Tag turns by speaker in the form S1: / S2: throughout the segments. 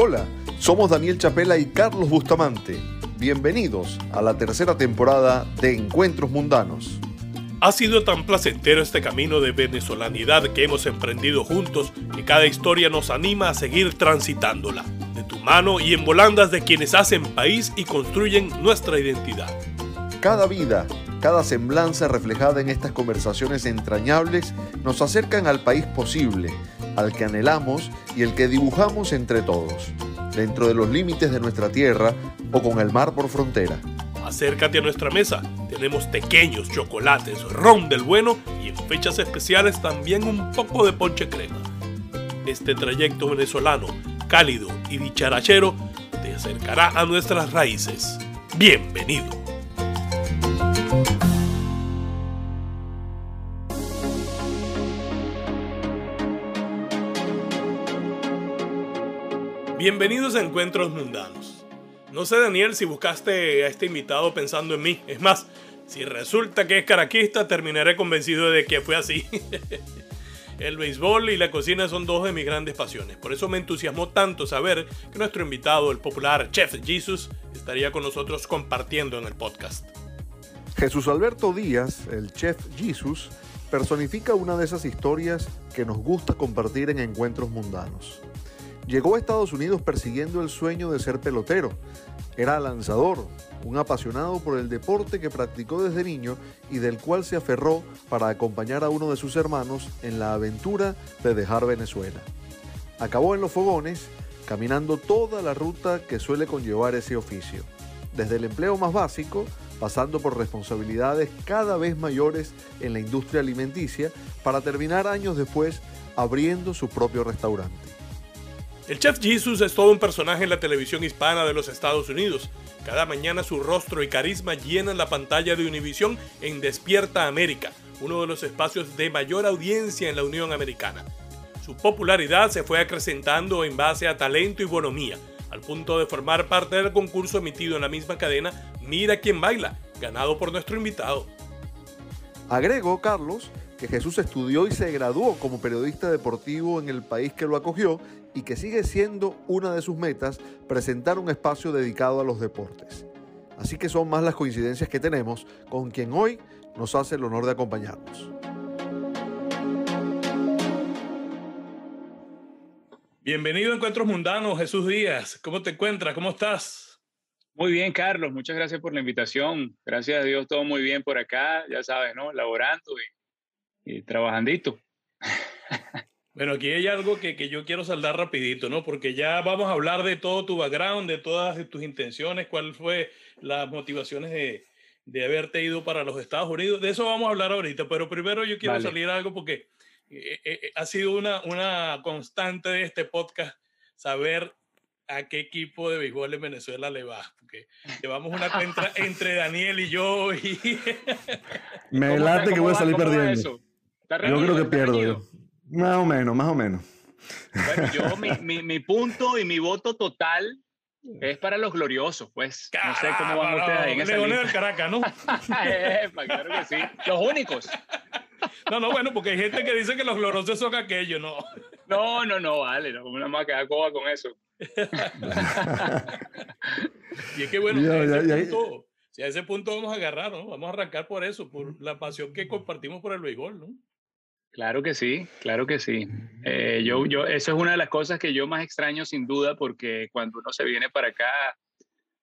S1: Hola, somos Daniel Chapela y Carlos Bustamante. Bienvenidos a la tercera temporada de Encuentros Mundanos.
S2: Ha sido tan placentero este camino de venezolanidad que hemos emprendido juntos que cada historia nos anima a seguir transitándola, de tu mano y en volandas de quienes hacen país y construyen nuestra identidad.
S1: Cada vida, cada semblanza reflejada en estas conversaciones entrañables nos acercan al país posible, al que anhelamos y el que dibujamos entre todos, dentro de los límites de nuestra tierra o con el mar por frontera.
S2: Acércate a nuestra mesa. Tenemos pequeños chocolates, ron del bueno y en fechas especiales también un poco de ponche crema. Este trayecto venezolano, cálido y dicharachero, te acercará a nuestras raíces. Bienvenido. Bienvenidos a Encuentros Mundanos. No sé, Daniel, si buscaste a este invitado pensando en mí. Es más, si resulta que es caraquista, terminaré convencido de que fue así. El béisbol y la cocina son dos de mis grandes pasiones. Por eso me entusiasmó tanto saber que nuestro invitado, el popular Chef Jesus, estaría con nosotros compartiendo en el podcast.
S1: Jesús Alberto Díaz, el Chef Jesus, personifica una de esas historias que nos gusta compartir en encuentros mundanos. Llegó a Estados Unidos persiguiendo el sueño de ser pelotero. Era lanzador, un apasionado por el deporte que practicó desde niño y del cual se aferró para acompañar a uno de sus hermanos en la aventura de dejar Venezuela. Acabó en los fogones, caminando toda la ruta que suele conllevar ese oficio, desde el empleo más básico, pasando por responsabilidades cada vez mayores en la industria alimenticia, para terminar años después abriendo su propio restaurante.
S2: El Chef Jesus es todo un personaje en la televisión hispana de los Estados Unidos. Cada mañana su rostro y carisma llenan la pantalla de Univision en Despierta América, uno de los espacios de mayor audiencia en la Unión Americana. Su popularidad se fue acrecentando en base a talento y bonomía, al punto de formar parte del concurso emitido en la misma cadena Mira quién baila, ganado por nuestro invitado.
S1: Agregó Carlos que Jesús estudió y se graduó como periodista deportivo en el país que lo acogió y que sigue siendo una de sus metas presentar un espacio dedicado a los deportes. Así que son más las coincidencias que tenemos con quien hoy nos hace el honor de acompañarnos.
S2: Bienvenido a Encuentros Mundanos, Jesús Díaz. ¿Cómo te encuentras? ¿Cómo estás?
S3: Muy bien, Carlos. Muchas gracias por la invitación. Gracias a Dios, todo muy bien por acá. Ya sabes, ¿no? Laborando y, y trabajandito.
S2: Bueno, aquí hay algo que, que, yo quiero saldar rapidito, ¿no? Porque ya vamos a hablar de todo tu background, de todas tus intenciones, cuál fue las motivaciones de, de haberte ido para los Estados Unidos. De eso vamos a hablar ahorita, pero primero yo quiero vale. salir algo porque eh, eh, ha sido una, una constante de este podcast saber a qué equipo de béisbol en Venezuela le va, porque llevamos una cuenta entre Daniel y yo y...
S1: Me late que voy a salir perdiendo. Yo creo que pierdo yo. Más o menos, más o menos.
S3: Bueno, yo, mi, mi, mi, punto y mi voto total es para los gloriosos, pues.
S2: Caramba, no sé cómo van ustedes ahí en esa Leones del Caracas, ¿no?
S3: Epa, claro que sí. Los únicos.
S2: No, no, bueno, porque hay gente que dice que los gloriosos son aquellos, ¿no?
S3: No, no, no, vale, no, no me a quedar coba con eso.
S2: y es que bueno, ya, ya, ya, punto, si a ese punto vamos a agarrar, ¿no? Vamos a arrancar por eso, por la pasión que compartimos por el béisbol, ¿no?
S3: Claro que sí, claro que sí. Eh, yo, yo, eso es una de las cosas que yo más extraño sin duda, porque cuando uno se viene para acá,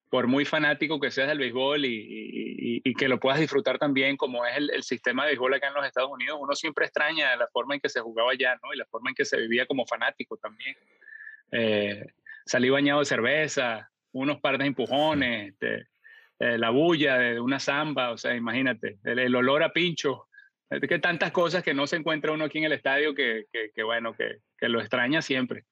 S3: por muy fanático que seas del béisbol y, y, y que lo puedas disfrutar también, como es el, el, sistema de béisbol acá en los Estados Unidos, uno siempre extraña la forma en que se jugaba allá, ¿no? Y la forma en que se vivía como fanático también. Eh, salí bañado de cerveza, unos par de empujones, este, eh, la bulla de una samba, o sea, imagínate, el, el olor a pincho que tantas cosas que no se encuentra uno aquí en el estadio que, que, que bueno, que, que, lo extraña siempre.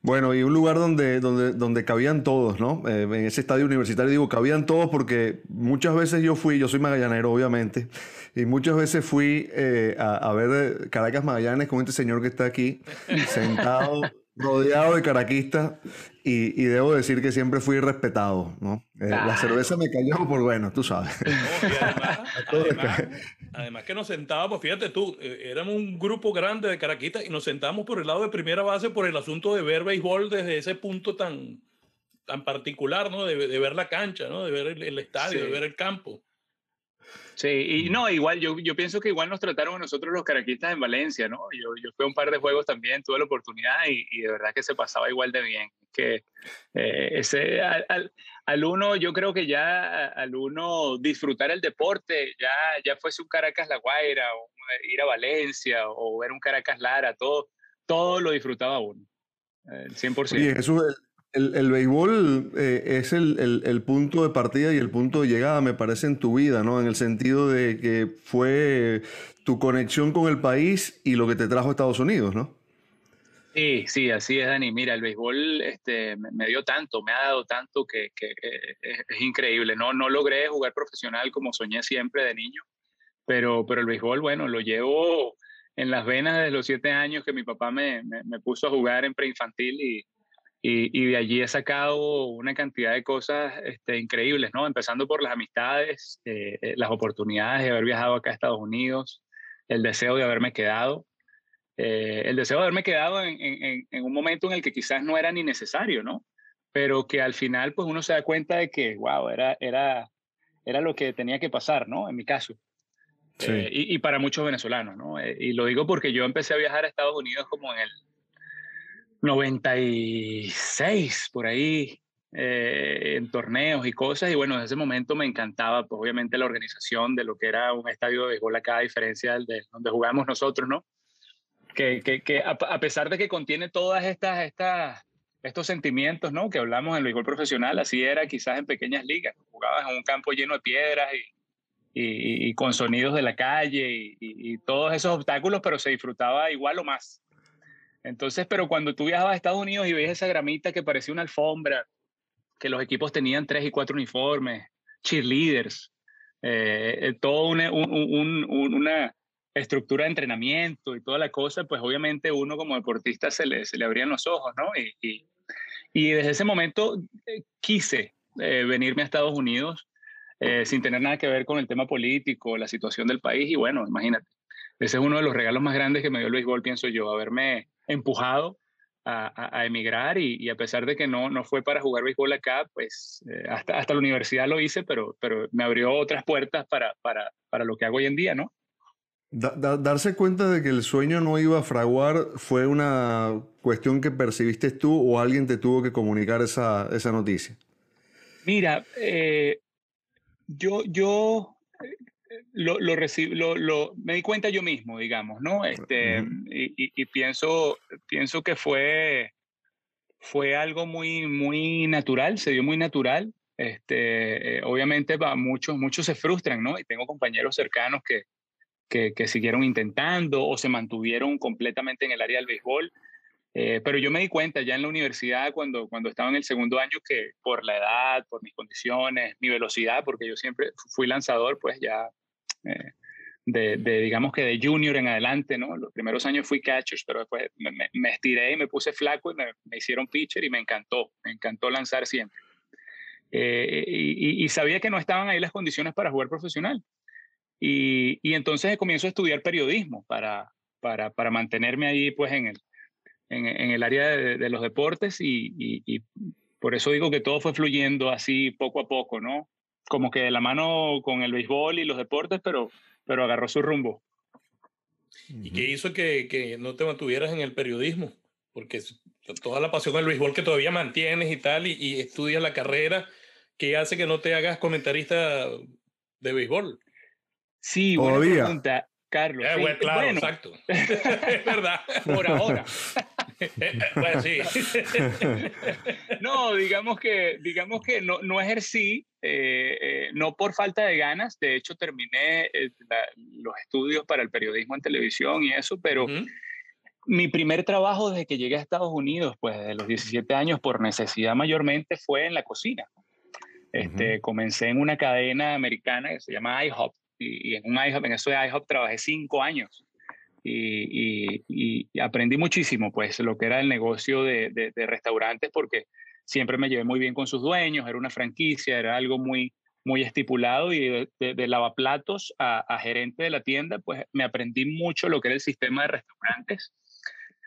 S1: Bueno, y un lugar donde, donde, donde cabían todos, ¿no? Eh, en ese estadio universitario digo, cabían todos porque muchas veces yo fui, yo soy magallanero, obviamente, y muchas veces fui eh, a, a, ver Caracas Magallanes con este señor que está aquí, sentado rodeado de caraquistas y, debo decir que siempre fui respetado, ¿no? Eh, la cerveza me cayó por bueno, tú sabes.
S2: además, que nos sentábamos, fíjate tú, eh, éramos un grupo grande de caraquistas y nos sentábamos por el lado de primera base por el asunto de ver béisbol desde ese punto tan, tan particular, ¿no? De, ver la cancha, ¿no? De ver el, estadio, de ver el campo.
S3: Sí, y no, igual, yo, yo pienso que igual nos trataron a nosotros los caraquistas en Valencia, ¿no? Yo, yo fui a un par de juegos también, tuve la oportunidad y, y de verdad que se pasaba igual de bien. Que eh, ese, al, al, uno, yo creo que ya al uno disfrutar el deporte, ya, ya fuese un Caracas La Guaira, o ir a Valencia, o ver un Caracas Lara, todo, todo lo disfrutaba uno, el 100%.
S1: Bien, eso, el, béisbol eh, es el, el, punto de partida y el punto de llegada, me parece, en tu vida, ¿no? En el sentido de que fue tu conexión con el país y lo que te trajo a Estados Unidos, ¿no?
S3: Sí, sí, así es, Dani. Mira, el béisbol este, me, dio tanto, me ha dado tanto que, que, es, increíble. No, no logré jugar profesional como soñé siempre de niño, pero, pero el béisbol, bueno, lo llevo en las venas desde los siete años que mi papá me, me, me puso a jugar en preinfantil y, y, de allí he sacado una cantidad de cosas este, increíbles, ¿no? Empezando por las amistades, eh, eh, las oportunidades de haber viajado acá a Estados Unidos, el deseo de haberme quedado, eh, el deseo de haberme quedado en, en, en, un momento en el que quizás no era ni necesario, ¿no? Pero que al final, pues uno se da cuenta de que, wow, era, era, era lo que tenía que pasar, ¿no? En mi caso. Sí. y, y, para muchos venezolanos, ¿no? y lo digo porque yo empecé a viajar a Estados Unidos como en el 96 por ahí eh, en torneos y cosas y bueno, en ese momento me encantaba pues obviamente la organización de lo que era un estadio de béisbol acá a diferencia del de donde jugamos nosotros, ¿no? Que, que, que a, pesar de que contiene todas estas, estas estos sentimientos, ¿no? Que hablamos en el béisbol profesional, así era quizás en pequeñas ligas, jugabas en un campo lleno de piedras y, y, y con sonidos de la calle y, y, todos esos obstáculos, pero se disfrutaba igual o más. Entonces, pero cuando tú viajabas a Estados Unidos y veías esa gramita que parecía una alfombra, que los equipos tenían tres y cuatro uniformes, cheerleaders, eh, eh toda una, un, un, una, estructura de entrenamiento y toda la cosa, pues obviamente uno como deportista se le, se le abrían los ojos, ¿no? Y, desde ese momento eh, quise eh, venirme a Estados Unidos sin tener nada que ver con el tema político, la situación del país, y bueno, imagínate, ese es uno de los regalos más grandes que me dio el béisbol, pienso yo, haberme empujado a, a, emigrar y, y, a pesar de que no, no fue para jugar béisbol acá, pues eh, hasta, hasta la universidad lo hice, pero, pero me abrió otras puertas para, para, para lo que hago hoy en día, ¿no?
S1: Da, da, darse cuenta de que el sueño no iba a fraguar fue una cuestión que percibiste tú o alguien te tuvo que comunicar esa, esa noticia.
S3: Mira, eh, yo, yo lo, lo, lo, lo, me di cuenta yo mismo, digamos, ¿no? Este, uh -huh. y, y, pienso, pienso que fue, fue algo muy, muy natural, se dio muy natural. Este, eh, obviamente va, muchos, muchos se frustran, ¿no? Y tengo compañeros cercanos que, que, que, siguieron intentando o se mantuvieron completamente en el área del béisbol. Eh, pero yo me di cuenta ya en la universidad, cuando, cuando estaba en el segundo año, que por la edad, por mis condiciones, mi velocidad, porque yo siempre fui lanzador, pues ya eh, de, de, digamos que de junior en adelante, ¿no? Los primeros años fui catcher, pero después me, me, estiré y me puse flaco y me, me, hicieron pitcher y me encantó, me encantó lanzar siempre. Eh, y, y, sabía que no estaban ahí las condiciones para jugar profesional. Y, y entonces comienzo a estudiar periodismo para, para, para mantenerme ahí pues en el, en, en el área de, de, los deportes y, y por eso digo que todo fue fluyendo así poco a poco, ¿no? Como que de la mano con el béisbol y los deportes, pero, pero agarró su rumbo.
S2: ¿Y qué hizo que, que no te mantuvieras en el periodismo? Porque toda la pasión del béisbol que todavía mantienes y tal, y, y estudias la carrera, ¿qué hace que no te hagas comentarista de béisbol?
S3: Sí, todavía. buena pregunta, Carlos.
S2: Eh,
S3: sí,
S2: bueno, claro, bueno. exacto. es verdad.
S3: Por ahora.
S2: pues sí.
S3: no, digamos que, digamos que no, no ejercí, eh, eh, no por falta de ganas, de hecho terminé eh, la, los estudios para el periodismo en televisión y eso, pero uh -huh. mi primer trabajo desde que llegué a Estados Unidos, pues de los 17 años, por necesidad mayormente, fue en la cocina. Este, uh -huh. Comencé en una cadena americana que se llama IHOP, y, y en un IHOP, en eso de IHOP trabajé cinco años y, aprendí muchísimo, pues, lo que era el negocio de, restaurantes, porque siempre me llevé muy bien con sus dueños, era una franquicia, era algo muy, muy estipulado y de, lavaplatos a, gerente de la tienda, pues me aprendí mucho lo que era el sistema de restaurantes.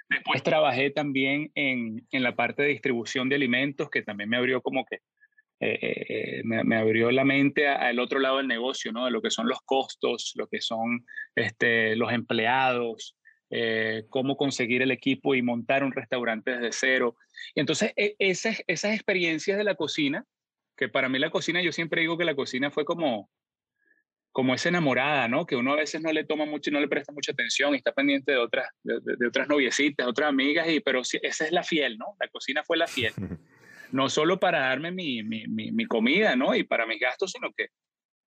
S3: Después trabajé también en, en la parte de distribución de alimentos, que también me abrió como que eh, eh, me, abrió la mente al otro lado del negocio, ¿no? De lo que son los costos, lo que son este, los empleados, eh, cómo conseguir el equipo y montar un restaurante desde cero. Y entonces e, esas, experiencias de la cocina, que para mí la cocina, yo siempre digo que la cocina fue como, como esa enamorada, ¿no? Que uno a veces no le toma mucho no le presta mucha atención y está pendiente de otras, de, otras noviecitas, otras amigas, y, pero esa es la fiel, ¿no? La cocina fue la fiel. no solo para darme mi, mi, mi, comida, ¿no? Y para mis gastos, sino que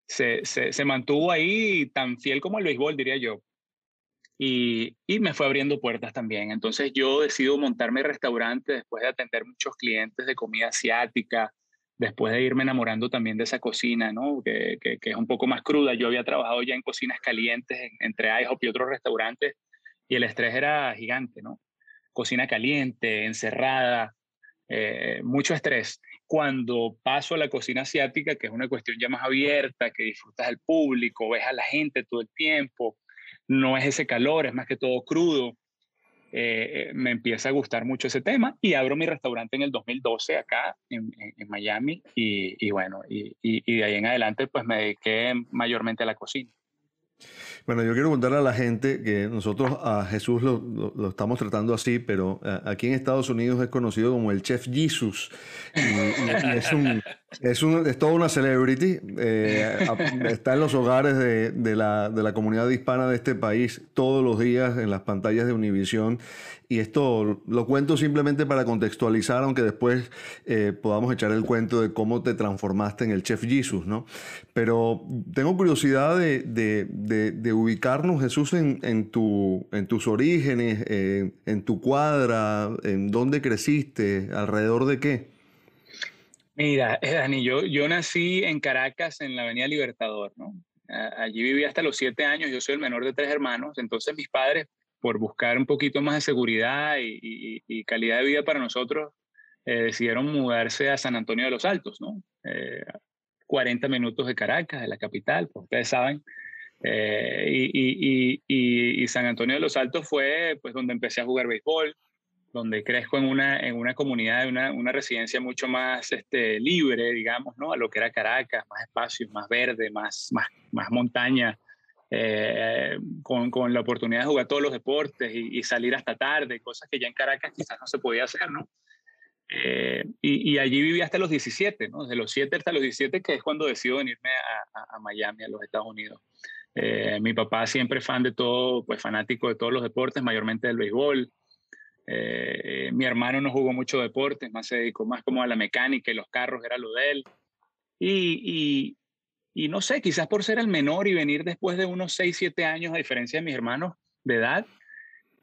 S3: se, se, se, mantuvo ahí tan fiel como el béisbol, diría yo. Y, y, me fue abriendo puertas también. Entonces yo decido montarme restaurante después de atender muchos clientes de comida asiática, después de irme enamorando también de esa cocina, ¿no? Que, que, es un poco más cruda. Yo había trabajado ya en cocinas calientes, entre IHOP y otros restaurantes, y el estrés era gigante, ¿no? Cocina caliente, encerrada, eh, mucho estrés. Cuando paso a la cocina asiática, que es una cuestión ya más abierta, que disfrutas del público, ves a la gente todo el tiempo, no es ese calor, es más que todo crudo. Eh, me empieza a gustar mucho ese tema y abro mi restaurante en el 2012 acá en, Miami y, bueno, y, y, de ahí en adelante pues me dediqué mayormente a la cocina.
S1: Bueno, yo quiero contarle a la gente que nosotros a Jesús lo, estamos tratando así, pero eh, aquí en Estados Unidos es conocido como el Chef Jesus. Y, es, un, es, un, es toda una celebrity. Eh, está en los hogares de, de, la, de la comunidad hispana de este país todos los días en las pantallas de Univision y esto lo cuento simplemente para contextualizar, aunque después eh, podamos echar el cuento de cómo te transformaste en el Chef Jesus, ¿no? Pero tengo curiosidad de, ubicarnos, Jesús, en tus orígenes, eh, en tu cuadra, en dónde creciste, alrededor de qué.
S3: Mira, eh, Dani, yo, yo nací en Caracas, en la Avenida Libertador, ¿no? Allí viví hasta los siete años, yo soy el menor de tres hermanos, entonces mis padres por buscar un poquito más de seguridad y, calidad de vida para nosotros, eh, decidieron mudarse a San Antonio de los Altos, ¿no? 40 eh, minutos de Caracas, de la capital, pues ustedes saben. Eh, y, San Antonio de los Altos fue pues donde empecé a jugar béisbol, donde crezco en una, en una comunidad, una, una residencia mucho más este, libre, digamos, ¿no? A lo que era Caracas, más espacios, más verde, más, más, más montaña, eh, con, con, la oportunidad de jugar todos los deportes y, salir hasta tarde, cosas que ya en Caracas quizás no se podía hacer, ¿no? Eh, y, allí viví hasta los 17, ¿no? Desde los 7 hasta los 17, que es cuando decido venirme a, a, Miami, a los Estados Unidos. Eh, mi papá siempre fan de todo, pues fanático de todos los deportes, mayormente del béisbol. mi hermano no jugó mucho deportes, más se dedicó más como a la mecánica y los carros, era lo de él. Y, y no sé, quizás por ser el menor y venir después de unos 6, 7 años, a diferencia de mis hermanos de edad,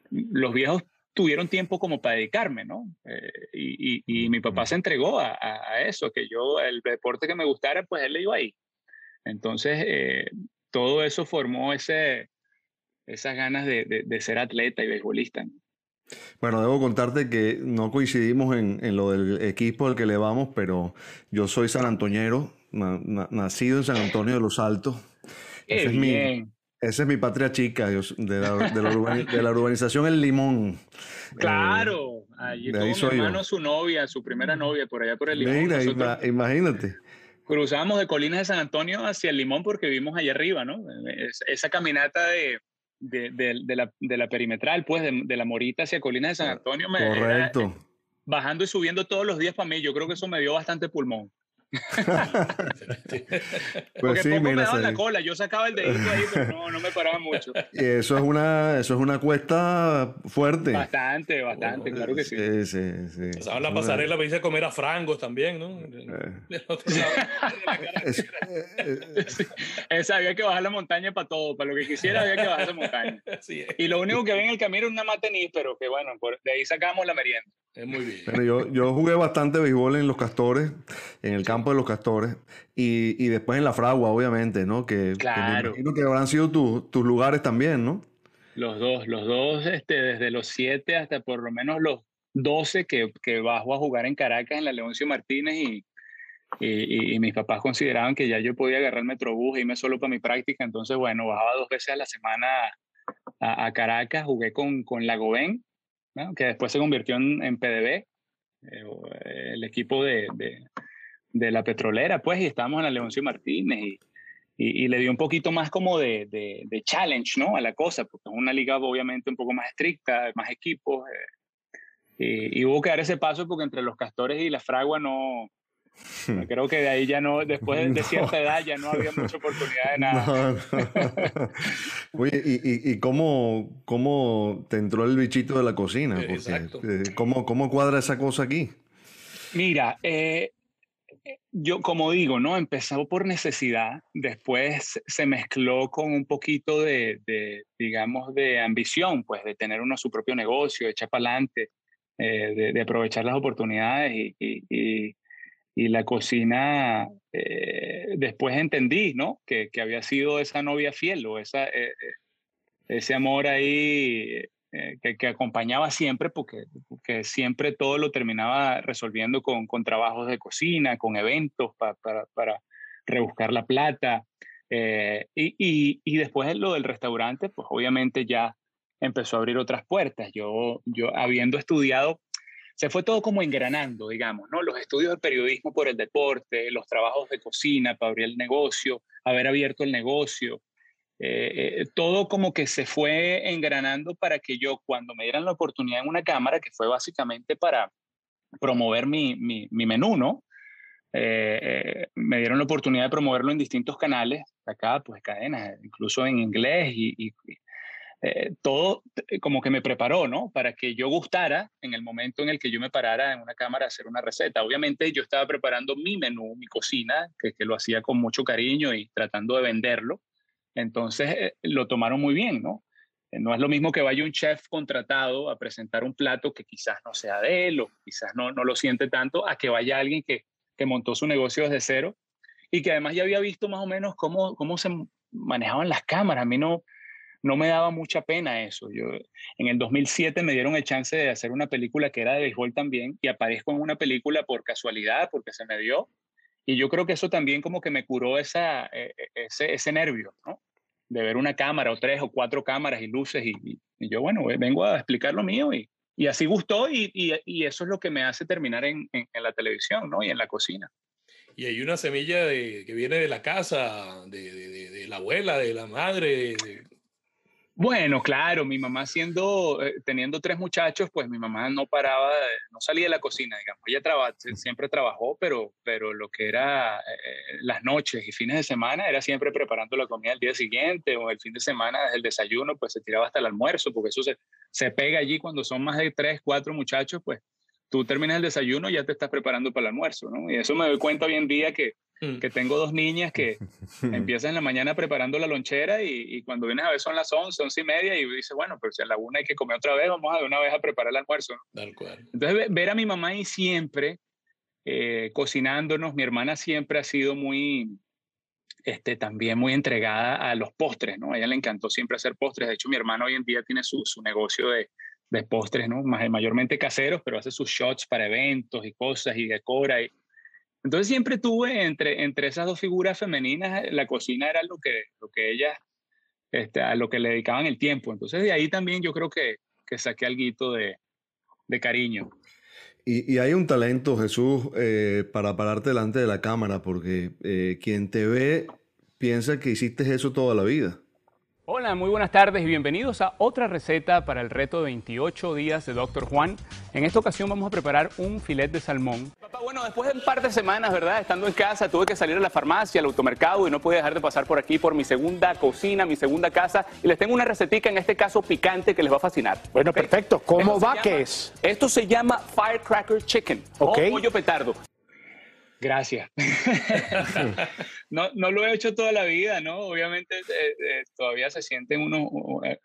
S3: los viejos tuvieron tiempo como para dedicarme, ¿no? Eh, y, mi papá se entregó a, eso, que yo, el deporte que me gustara, pues él le iba ahí. Entonces, eh, todo eso formó ese, esas ganas de, ser atleta y beisbolista.
S1: Bueno, debo contarte que no coincidimos en, en, lo del equipo al que le vamos, pero yo soy san antoñero, nacido en San Antonio de los Altos. Esa es, mi, esa es mi patria chica de la, de la, urbanización El Limón.
S3: Claro, allí tuvo mi hermano su novia, su primera novia, por allá por El Limón.
S1: Mira, imagínate.
S3: Cruzamos de Colinas de San Antonio hacia El Limón porque vimos allá arriba, ¿no? esa caminata de, de, de, la, de, la, perimetral, pues, de, la Morita hacia Colinas de San Antonio. Me,
S1: Correcto.
S3: bajando y subiendo todos los días para mí, yo creo que eso me dio bastante pulmón. pues sí, me daban la cola, yo sacaba el dedito ahí, pero no, no me paraba mucho.
S1: Y eso es una, eso es una cuesta fuerte.
S3: Bastante, bastante, claro que sí.
S1: Sí, sí, sí.
S2: Pasaban la pasarela me hice comer a frangos también, ¿no?
S3: Esa, había que bajar la montaña para todo, para lo que quisiera había que bajar esa montaña. Y lo único que había en el camino era una matenís, pero que bueno, de ahí sacamos la merienda.
S2: Es muy bien.
S1: Pero yo, yo jugué bastante béisbol en Los Castores, en el campo de Los Castores, y, y después en la Fragua, obviamente, ¿no? Que,
S3: claro.
S1: que me imagino que habrán sido tus lugares también, ¿no?
S3: Los dos, los dos, este, desde los siete hasta por lo menos los 12 que, que bajo a jugar en Caracas en la Leoncio Martínez y, y, mis papás consideraban que ya yo podía agarrar el metrobús e irme solo para mi práctica. Entonces, bueno, bajaba dos veces a la semana a, Caracas, jugué con, con Lagoven, ¿no? que después se convirtió en, en PDB, eh, el equipo de, de, de, la petrolera, pues, y estábamos en la Leoncio Martínez y, y, le dio un poquito más como de, de, challenge, ¿no? A la cosa, porque es una liga obviamente un poco más estricta, más equipos. Eh, y, hubo que dar ese paso porque entre los castores y la fragua no, hmm. Creo que de ahí ya no, después de cierta edad ya no había mucha oportunidad de
S1: nada. Oye, ¿y, y, cómo, cómo, te entró el bichito de la cocina? Exacto. Eh, ¿cómo, ¿Cómo cuadra esa cosa aquí?
S3: Mira, eh, yo como digo, ¿no? Empezó por necesidad, después se mezcló con un poquito de, digamos, de ambición, pues de tener uno su propio negocio, de echar para adelante, eh, de, aprovechar las oportunidades y, la cocina, eh, después entendí, ¿no? Que, había sido esa novia fiel o esa, eh, ese amor ahí eh, que, acompañaba siempre, porque, porque, siempre todo lo terminaba resolviendo con, con trabajos de cocina, con eventos para, para rebuscar la plata. Eh, y, y, después lo del restaurante, pues obviamente ya empezó a abrir otras puertas. Yo, yo habiendo estudiado, se fue todo como engranando, digamos, ¿no? Los estudios de periodismo por el deporte, los trabajos de cocina para abrir el negocio, haber abierto el negocio, eh, eh, todo como que se fue engranando para que yo cuando me dieran la oportunidad en una cámara, que fue básicamente para promover mi, mi, menú, ¿no? Eh, me dieron la oportunidad de promoverlo en distintos canales, acá pues cadenas, incluso en inglés y, todo como que me preparó, ¿no? Para que yo gustara en el momento en el que yo me parara en una cámara a hacer una receta. Obviamente yo estaba preparando mi menú, mi cocina, que, que lo hacía con mucho cariño y tratando de venderlo entonces eh, lo tomaron muy bien, ¿no? Eh, no es lo mismo que vaya un chef contratado a presentar un plato que quizás no sea de él o quizás no, no lo siente tanto, a que vaya alguien que, que montó su negocio desde cero y que además ya había visto más o menos cómo, cómo se manejaban las cámaras. A mí no, no me daba mucha pena eso. Yo, en el 2007 me dieron el chance de hacer una película que era de béisbol también y aparezco en una película por casualidad, porque se me dio. Y yo creo que eso también como que me curó esa, e, e, ese, ese nervio, ¿no? De ver una cámara o tres o cuatro cámaras y luces y, yo, bueno, vengo a explicar lo mío y, y así gustó y, y, eso es lo que me hace terminar en, en, la televisión ¿no? y en la cocina.
S2: Y hay una semilla de, que viene de la casa, de, de, de la abuela, de la madre,
S3: bueno, claro, mi mamá siendo, eh, teniendo tres muchachos, pues mi mamá no paraba, no salía de la cocina, digamos. Ella traba, siempre trabajó, pero, pero lo que era eh, las noches y fines de semana era siempre preparando la comida al día siguiente o el fin de semana desde el desayuno, pues se tiraba hasta el almuerzo, porque eso se, se pega allí cuando son más de tres, cuatro muchachos, pues tú terminas el desayuno y ya te estás preparando para el almuerzo, ¿no? Y eso me doy cuenta hoy en día que, mm. que tengo dos niñas que empiezan en la mañana preparando la lonchera y, y, cuando vienes a ver son las 11, 11 y media y dices, bueno, pero si a la una hay que comer otra vez, vamos a de una vez a preparar el almuerzo, ¿no? Entonces, ver a mi mamá y siempre eh, cocinándonos, mi hermana siempre ha sido muy, este, también muy entregada a los postres, ¿no? A ella le encantó siempre hacer postres. De hecho, mi hermano hoy en día tiene su, su negocio de, de postres, ¿no? Mayormente caseros, pero hace sus shots para eventos y cosas y decora. Y... Entonces siempre tuve entre, entre esas dos figuras femeninas, la cocina era lo que, lo que ellas, este, a lo que le dedicaban el tiempo. Entonces de ahí también yo creo que, que saqué algo de, de cariño.
S1: Y, y, hay un talento, Jesús, eh, para pararte delante de la cámara, porque eh, quien te ve piensa que hiciste eso toda la vida.
S4: Hola, muy buenas tardes y bienvenidos a otra receta para el reto de 28 días de Dr. Juan. En esta ocasión vamos a preparar un filet de salmón.
S5: Bueno, después de un par de semanas, ¿verdad? Estando en casa, tuve que salir a la farmacia, al automercado y no pude dejar de pasar por aquí por mi segunda cocina, mi segunda casa. Y les tengo una recetica, en este caso picante, que les va a fascinar.
S6: Bueno, perfecto. ¿Cómo va? ¿Qué es?
S5: Esto se llama Firecracker Chicken
S6: okay.
S5: o pollo petardo.
S3: Gracias. no, no lo he hecho toda la vida, ¿no? Obviamente eh, eh, todavía se sienten unos eh,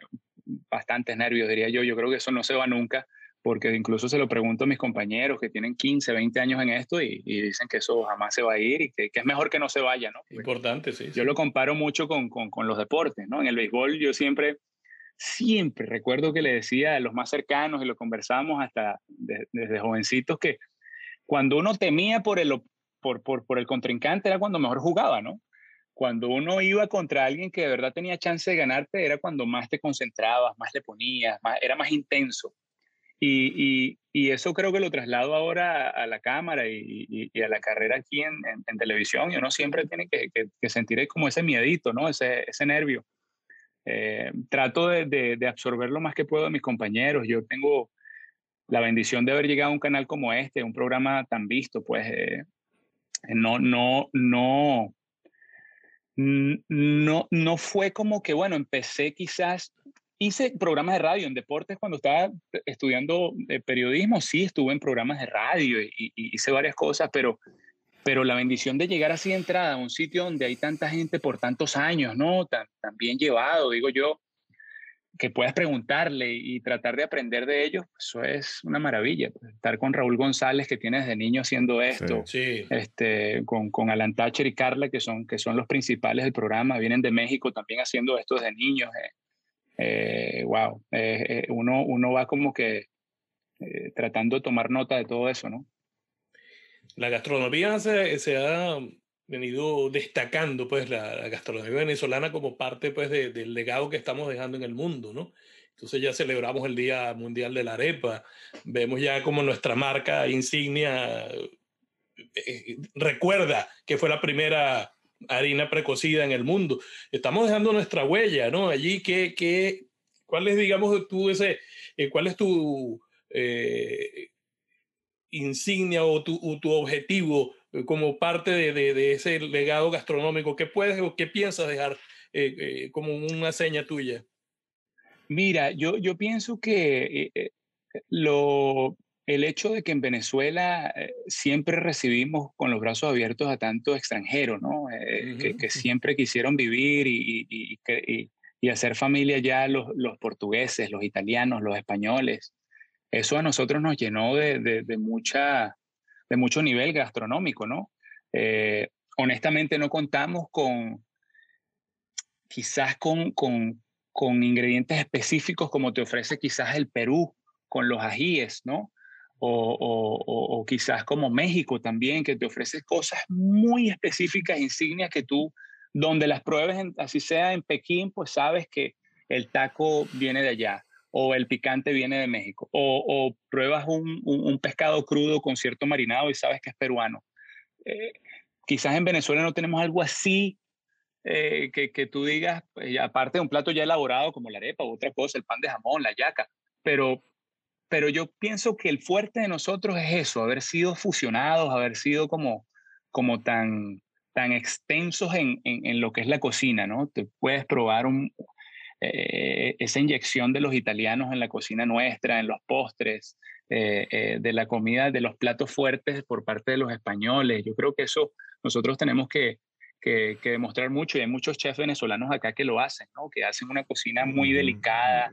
S3: bastantes nervios, diría yo. Yo creo que eso no se va nunca, porque incluso se lo pregunto a mis compañeros que tienen 15, 20 años en esto y, dicen que eso jamás se va a ir y que, es mejor que no se vaya, ¿no?
S2: Importante, sí.
S3: Yo lo comparo mucho con, con, con los deportes, ¿no? En el béisbol yo siempre siempre recuerdo que le decía a los más cercanos y lo conversábamos hasta desde jovencitos que cuando uno temía por el, por, por, por el contrincante era cuando mejor jugaba, ¿no? Cuando uno iba contra alguien que de verdad tenía chance de ganarte era cuando más te concentrabas, más le ponías, más, era más intenso. Y, y, eso creo que lo traslado ahora a, la cámara y, y, a la carrera aquí en, en, televisión. Y uno siempre tiene que, que, sentir como ese miedito, ¿no? Ese, ese nervio. Eh, trato de, de, absorber lo más que puedo de mis compañeros. Yo tengo la bendición de haber llegado a un canal como este, un programa tan visto, pues eh, no, no, no, no, no fue como que, bueno, empecé quizás Hice programas de radio en deportes cuando estaba estudiando eh, periodismo, sí estuve en programas de radio y, hice varias cosas, pero, pero la bendición de llegar así de entrada a un sitio donde hay tanta gente por tantos años, ¿no? Tan, bien llevado, digo yo, que puedas preguntarle y tratar de aprender de ellos, pues, eso es una maravilla. Pues, estar con Raúl González, que tiene desde niño haciendo esto, Este, con, con, Alan Thatcher y Carla, que son, que son los principales del programa, vienen de México también haciendo esto desde niños. Eh eh, wow, eh, eh, uno, uno va como que eh, tratando de tomar nota de todo eso, ¿no?
S2: La gastronomía se, se ha venido destacando, pues, la, gastronomía venezolana como parte, pues, del legado que estamos dejando en el mundo, ¿no? Entonces ya celebramos el Día Mundial de la Arepa, vemos ya como nuestra marca insignia recuerda que fue la primera harina precocida en el mundo. Estamos dejando nuestra huella, ¿no? Allí, ¿qué, qué, ¿cuál es, digamos, tú ese, eh, cuál es tu eh, insignia o tu, tu objetivo eh, como parte de, de, ese legado gastronómico? ¿Qué puedes o qué piensas dejar como una seña tuya?
S3: Mira, yo, yo pienso que lo, el hecho de que en Venezuela eh, siempre recibimos con los brazos abiertos a tanto extranjero, ¿no? Eh, que, siempre quisieron vivir y, y, hacer familia ya los, los, portugueses, los italianos, los españoles. Eso a nosotros nos llenó de, de, mucha, de mucho nivel gastronómico, ¿no? Eh, honestamente no contamos con, quizás con, con, con ingredientes específicos como te ofrece quizás el Perú con los ajíes, ¿no? O, quizás como México también, que te ofrece cosas muy específicas, insignias que tú, donde las pruebes, así sea en Pekín, pues sabes que el taco viene de allá, o el picante viene de México, o, pruebas un, pescado crudo con cierto marinado y sabes que es peruano. Eh, quizás en Venezuela no tenemos algo así eh, que, tú digas, pues, aparte de un plato ya elaborado como la arepa o otra cosa, el pan de jamón, la yaca, pero pero yo pienso que el fuerte de nosotros es eso, haber sido fusionados, haber sido como, como tan, tan extensos en, en, lo que es la cocina, ¿no? Te puedes probar un, eh, esa inyección de los italianos en la cocina nuestra, en los postres, eh, eh, de la comida, de los platos fuertes por parte de los españoles. Yo creo que eso nosotros tenemos que, que, que demostrar mucho y hay muchos chefs venezolanos acá que lo hacen, ¿no? Que hacen una cocina muy delicada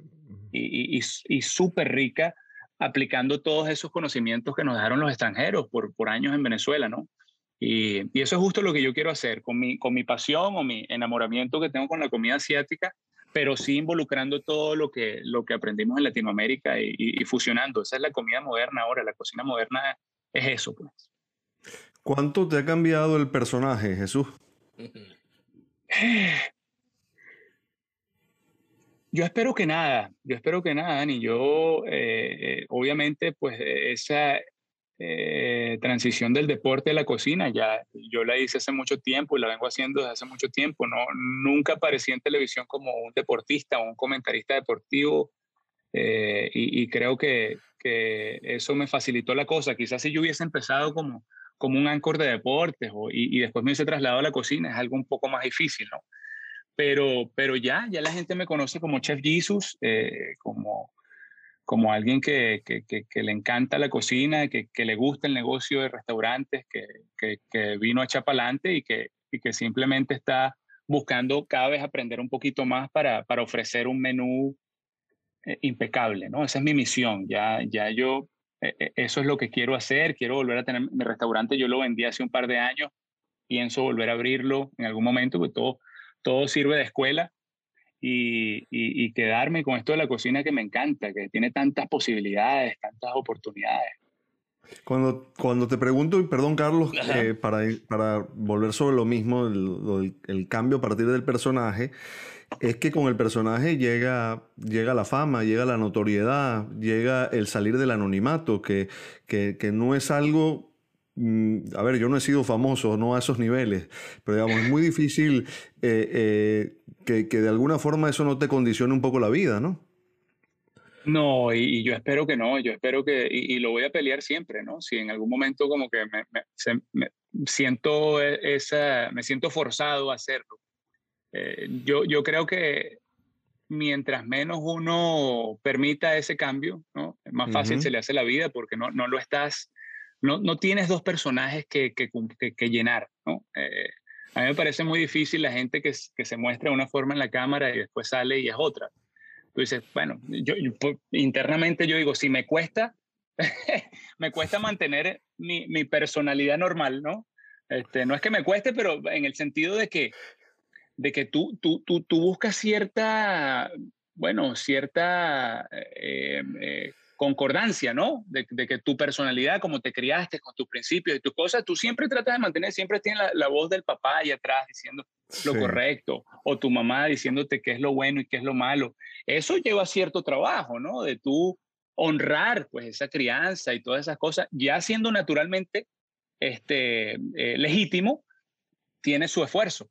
S3: y, y, y súper rica aplicando todos esos conocimientos que nos dejaron los extranjeros por, por años en Venezuela, ¿no? Y, y, eso es justo lo que yo quiero hacer, con mi, con mi pasión o mi enamoramiento que tengo con la comida asiática, pero sí involucrando todo lo que, lo que aprendimos en Latinoamérica y, y, fusionando. Esa es la comida moderna ahora, la cocina moderna es eso, pues.
S1: ¿Cuánto te ha cambiado el personaje, Jesús?
S3: Yo espero que nada, yo espero que nada, Dani. Yo, eh, eh, obviamente, pues esa eh, transición del deporte a la cocina, ya yo la hice hace mucho tiempo y la vengo haciendo desde hace mucho tiempo. No, nunca aparecí en televisión como un deportista o un comentarista deportivo y, creo que, que, eso me facilitó la cosa. Quizás si yo hubiese empezado como, como un ancor de deportes y, y después me hubiese trasladado a la cocina, es algo un poco más difícil, ¿no? Pero, pero ya, ya la gente me conoce como Chef Jesus, eh, como, como alguien que, que, le encanta la cocina, que, le gusta el negocio de restaurantes, que, vino a Chapalante y que, y que simplemente está buscando cada vez aprender un poquito más para, para ofrecer un menú eh, impecable, ¿no? Esa es mi misión, ya, ya yo, eh, eso es lo que quiero hacer, quiero volver a tener mi restaurante, yo lo vendí hace un par de años, pienso volver a abrirlo en algún momento, porque todo todo sirve de escuela y, y, quedarme con esto de la cocina que me encanta, que tiene tantas posibilidades, tantas oportunidades.
S1: Cuando, cuando te pregunto, y perdón Carlos, eh, para, para volver sobre lo mismo, el, el, cambio a partir del personaje, es que con el personaje llega, llega la fama, llega la notoriedad, llega el salir del anonimato, que, que, que no es algo a ver, yo no he sido famoso, no a esos niveles, pero digamos, es muy difícil eh, eh, que, que, de alguna forma eso no te condicione un poco la vida, ¿no?
S3: No, y, yo espero que no, yo espero que, y, lo voy a pelear siempre, ¿no? Si en algún momento como que me, siento e, esa, me siento forzado a hacerlo. Eh, yo, yo creo que mientras menos uno permita ese cambio, ¿no? más fácil se le hace la vida porque no, no lo estás, no, no tienes dos personajes que, que, que, llenar, ¿no? Eh, a mí me parece muy difícil la gente que, que se muestra una forma en la cámara y después sale y es otra. Tú dices, bueno, pues, internamente yo digo, si me cuesta, me cuesta mantener mi, mi, personalidad normal, ¿no? Este, no es que me cueste, pero en el sentido de que, de que tú, tú, tú, tú buscas cierta, bueno, cierta eh, eh, concordancia, ¿no? De, que tu personalidad, como te criaste, con tus principios y tus cosas, tú siempre tratas de mantener, siempre tienes la, voz del papá ahí atrás diciendo lo correcto, o tu mamá diciéndote qué es lo bueno y qué es lo malo. Eso lleva cierto trabajo, ¿no? De tú honrar, pues, esa crianza y todas esas cosas, ya siendo naturalmente este, eh, legítimo, tiene su esfuerzo.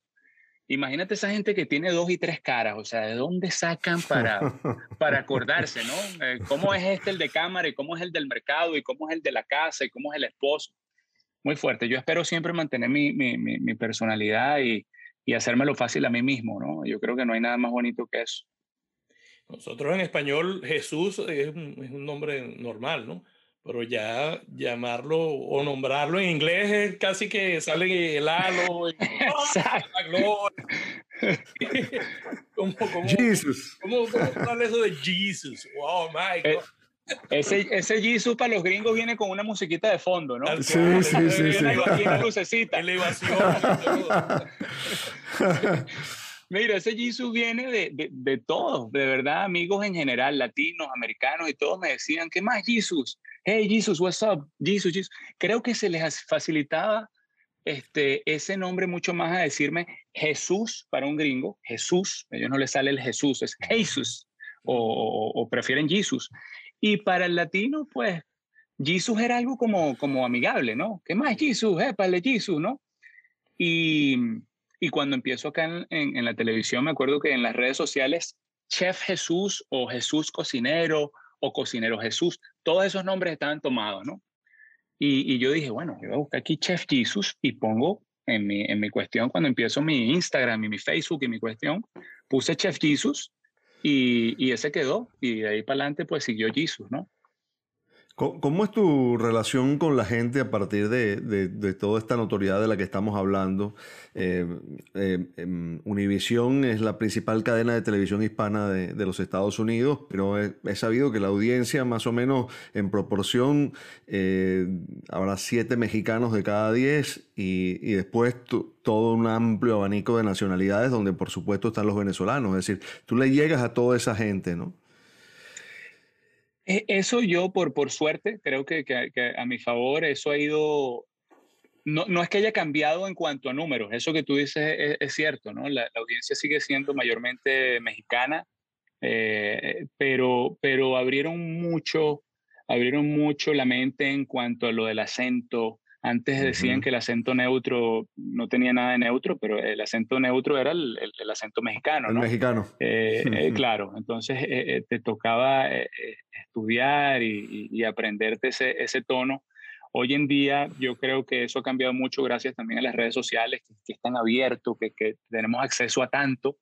S3: Imagínate esa gente que tiene dos y tres caras, o sea, ¿de dónde sacan para, para acordarse, no? Eh, ¿Cómo es este el de cámara y cómo es el del mercado y cómo es el de la casa y cómo es el esposo? Muy fuerte. Yo espero siempre mantener mi, mi, mi, personalidad y, y hacérmelo fácil a mí mismo, ¿no? Yo creo que no hay nada más bonito que eso.
S2: Nosotros en español, Jesús es un, es un nombre normal, ¿no? Pero ya llamarlo o nombrarlo en inglés es casi que sale el halo, la gloria. ¿Cómo, cómo, Jesus. ¿Cómo, cómo eso de Jesus? Wow, my eh, God.
S3: Ese, ese Jesus para los gringos viene con una musiquita de fondo, ¿no?
S1: Sí, sí, sí. sí.
S3: Una lucecita.
S2: Elevación.
S3: Mira, ese Jesus viene de, de, de, todos, de verdad, amigos en general, latinos, americanos, y todos me decían, ¿qué más Jesus? Hey Jesus, what's up? Jesus, Jesus. Creo que se les facilitaba este, ese nombre mucho más a decirme Jesús para un gringo, Jesús, a ellos no les sale el Jesús, es Jesús, o, prefieren Jesus. Y para el latino, pues, Jesus era algo como, como amigable, ¿no? ¿Qué más Jesus? Para Jesus, ¿no? Y y cuando empiezo acá en, en, la televisión, me acuerdo que en las redes sociales, Chef Jesús o Jesús Cocinero o Cocinero Jesús, todos esos nombres estaban tomados, ¿no? Y, yo dije, bueno, yo voy a buscar aquí Chef Jesús y pongo en mi, en mi cuestión, cuando empiezo mi Instagram y mi Facebook y mi cuestión, puse Chef Jesús y, y ese quedó. Y de ahí para adelante, pues siguió Jesús, ¿no?
S1: ¿Cómo es tu relación con la gente a partir de, toda esta notoriedad de la que estamos hablando? Eh, eh, em, Univision es la principal cadena de televisión hispana de, los Estados Unidos, pero he, sabido que la audiencia más o menos en proporción eh, habrá siete mexicanos de cada diez y después todo un amplio abanico de nacionalidades donde por supuesto están los venezolanos. Es decir, tú le llegas a toda esa gente, ¿no?
S3: E, eso yo, por, por suerte, creo que, a mi favor, eso ha ido, no, no, es que haya cambiado en cuanto a números, eso que tú dices es, cierto, ¿no? La, audiencia sigue siendo mayormente mexicana, eh, pero, pero abrieron mucho, abrieron mucho la mente en cuanto a lo del acento, antes decían que el acento neutro no tenía nada de neutro, pero el acento neutro era el, el, acento mexicano, ¿no?
S1: El mexicano.
S3: Eh, eh, claro, entonces eh, te tocaba estudiar y, y, aprenderte ese, ese, tono. Hoy en día yo creo que eso ha cambiado mucho gracias también a las redes sociales, que, están abiertos, que, que, tenemos acceso a tanto,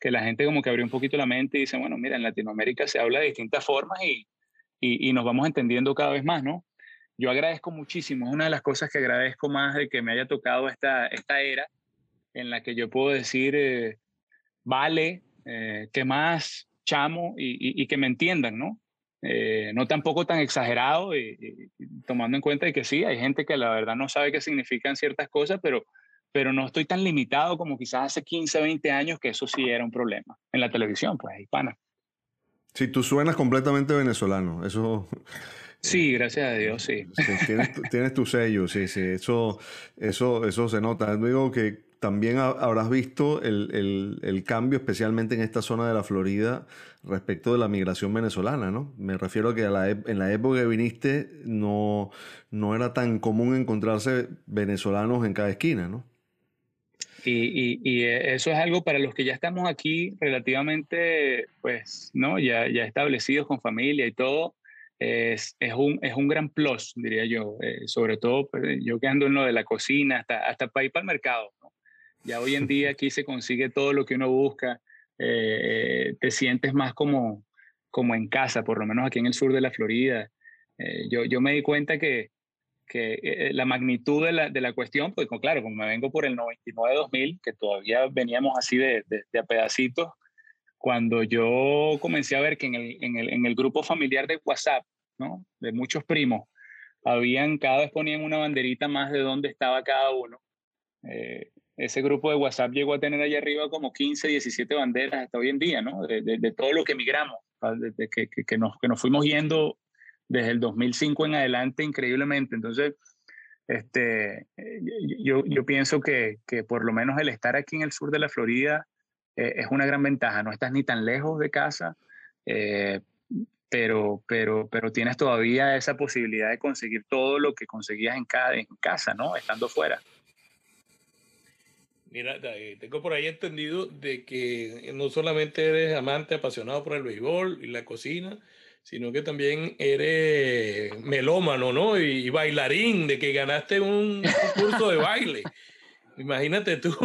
S3: que la gente como que abrió un poquito la mente y dice, bueno, mira, en Latinoamérica se habla de distintas formas y, y, y nos vamos entendiendo cada vez más, ¿no? yo agradezco muchísimo, es una de las cosas que agradezco más de que me haya tocado esta, esta era en la que yo puedo decir, eh, vale, eh, ¿qué más, chamo? Y, y, que me entiendan, ¿no? Eh, no tampoco tan exagerado y, tomando en cuenta que sí, hay gente que la verdad no sabe qué significan ciertas cosas, pero, pero no estoy tan limitado como quizás hace 15, 20 años, que eso sí era un problema. En la televisión, pues, hispana.
S1: Sí, tú suenas completamente venezolano, eso...
S3: Sí, gracias a Dios, sí.
S1: tienes, tu sello, sí, sí, eso, eso, eso se nota. Digo que también habrás visto el, cambio, especialmente en esta zona de la Florida, respecto de la migración venezolana, ¿no? Me refiero a que en la época que viniste no, no era tan común encontrarse venezolanos en cada esquina, ¿no?
S3: Y, eso es algo para los que ya estamos aquí relativamente, pues, ¿no? Ya, ya establecidos con familia y todo, es, es, un, es un gran plus, diría yo. Eh, sobre todo, pues, yo que ando en lo de la cocina, hasta, hasta para ir para el mercado, ¿no? Ya hoy en día aquí se consigue todo lo que uno busca. Eh, te sientes más como, como en casa, por lo menos aquí en el sur de la Florida. Eh, yo, yo me di cuenta que, que eh, la magnitud de la, de la, cuestión, pues claro, como me vengo por el 99-2000, que todavía veníamos así de, de, a pedacitos, cuando yo comencé a ver que en el, en el, en el grupo familiar de WhatsApp, ¿no? de muchos primos, habían, cada vez ponían una banderita más de dónde estaba cada uno. Ese grupo de WhatsApp llegó a tener allá arriba como 15, 17 banderas hasta hoy en día, ¿no? De, todo lo que migramos, desde que, nos, fuimos yendo desde el 2005 en adelante increíblemente. Entonces, este, yo, pienso que, que, por lo menos el estar aquí en el sur de la Florida eh, es una gran ventaja. No estás ni tan lejos de casa, eh, pero, pero, pero tienes todavía esa posibilidad de conseguir todo lo que conseguías en, cada, en casa, ¿no? Estando fuera.
S2: Mira, eh, tengo por ahí entendido de que no solamente eres amante apasionado por el béisbol y la cocina, sino que también eres melómano, ¿no? Y, bailarín, de que ganaste un concurso de baile. Imagínate tú.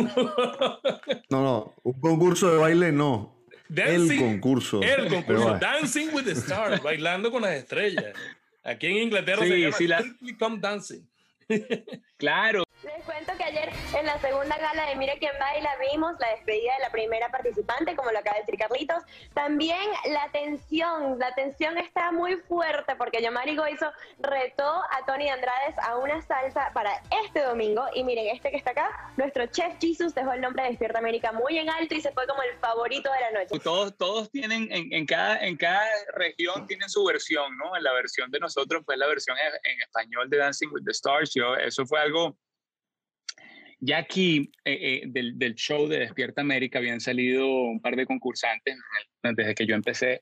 S1: no, no, un concurso de baile no. el concurso.
S2: El concurso. Dancing with the Stars, bailando con las estrellas. Aquí en Inglaterra se llama la... Come Dancing.
S3: claro,
S7: cuento que ayer en la segunda gala de Mire quién baila vimos la despedida de la primera participante, como lo acaba de decir Carlitos. También la tensión, la tensión está muy fuerte porque Yomari Goizo retó a Tony Andrades a una salsa para este domingo. Y miren, este que está acá, nuestro chef Jesus dejó el nombre de Despierta América muy en alto y se fue como el favorito de la noche.
S3: Todos, todos tienen, en, cada, en cada región tienen su versión, ¿no? En la versión de nosotros fue la versión en, en español de Dancing with the Stars. Yo, eso fue algo ya aquí eh, eh, del, del, show de Despierta América habían salido un par de concursantes desde que yo empecé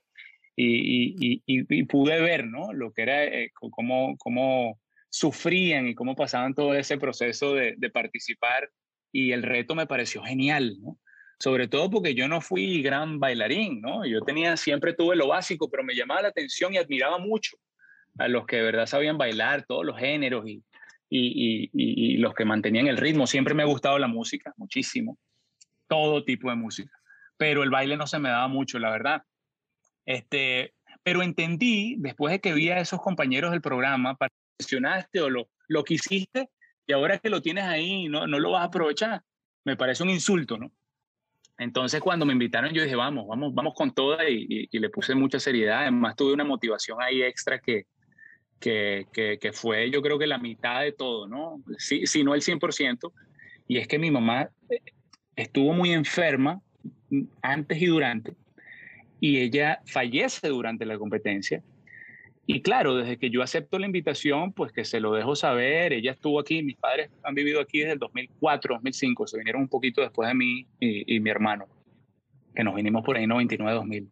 S3: y, y, y, pude ver ¿no? lo que era, eh, cómo, cómo sufrían y cómo pasaban todo ese proceso de, de, participar y el reto me pareció genial, ¿no? sobre todo porque yo no fui gran bailarín, ¿no? yo tenía, siempre tuve lo básico, pero me llamaba la atención y admiraba mucho a los que de verdad sabían bailar todos los géneros y, y, los que mantenían el ritmo. Siempre me ha gustado la música, muchísimo, todo tipo de música, pero el baile no se me daba mucho, la verdad. Este, pero entendí, después de que vi a esos compañeros del programa, mencionaste o lo, lo que hiciste, y ahora que lo tienes ahí, no, no lo vas a aprovechar. Me parece un insulto, ¿no? Entonces cuando me invitaron yo dije, vamos, vamos, vamos con toda y, y, le puse mucha seriedad. Además tuve una motivación ahí extra que, que, que, fue yo creo que la mitad de todo, ¿no? Si, si no el 100%, y es que mi mamá eh, estuvo muy enferma antes y durante, y ella fallece durante la competencia. Y claro, desde que yo acepto la invitación, pues que se lo dejo saber, ella estuvo aquí, mis padres han vivido aquí desde el 2004, 2005, se vinieron un poquito después de mí y, y mi hermano, que nos vinimos por ahí 99, 2000.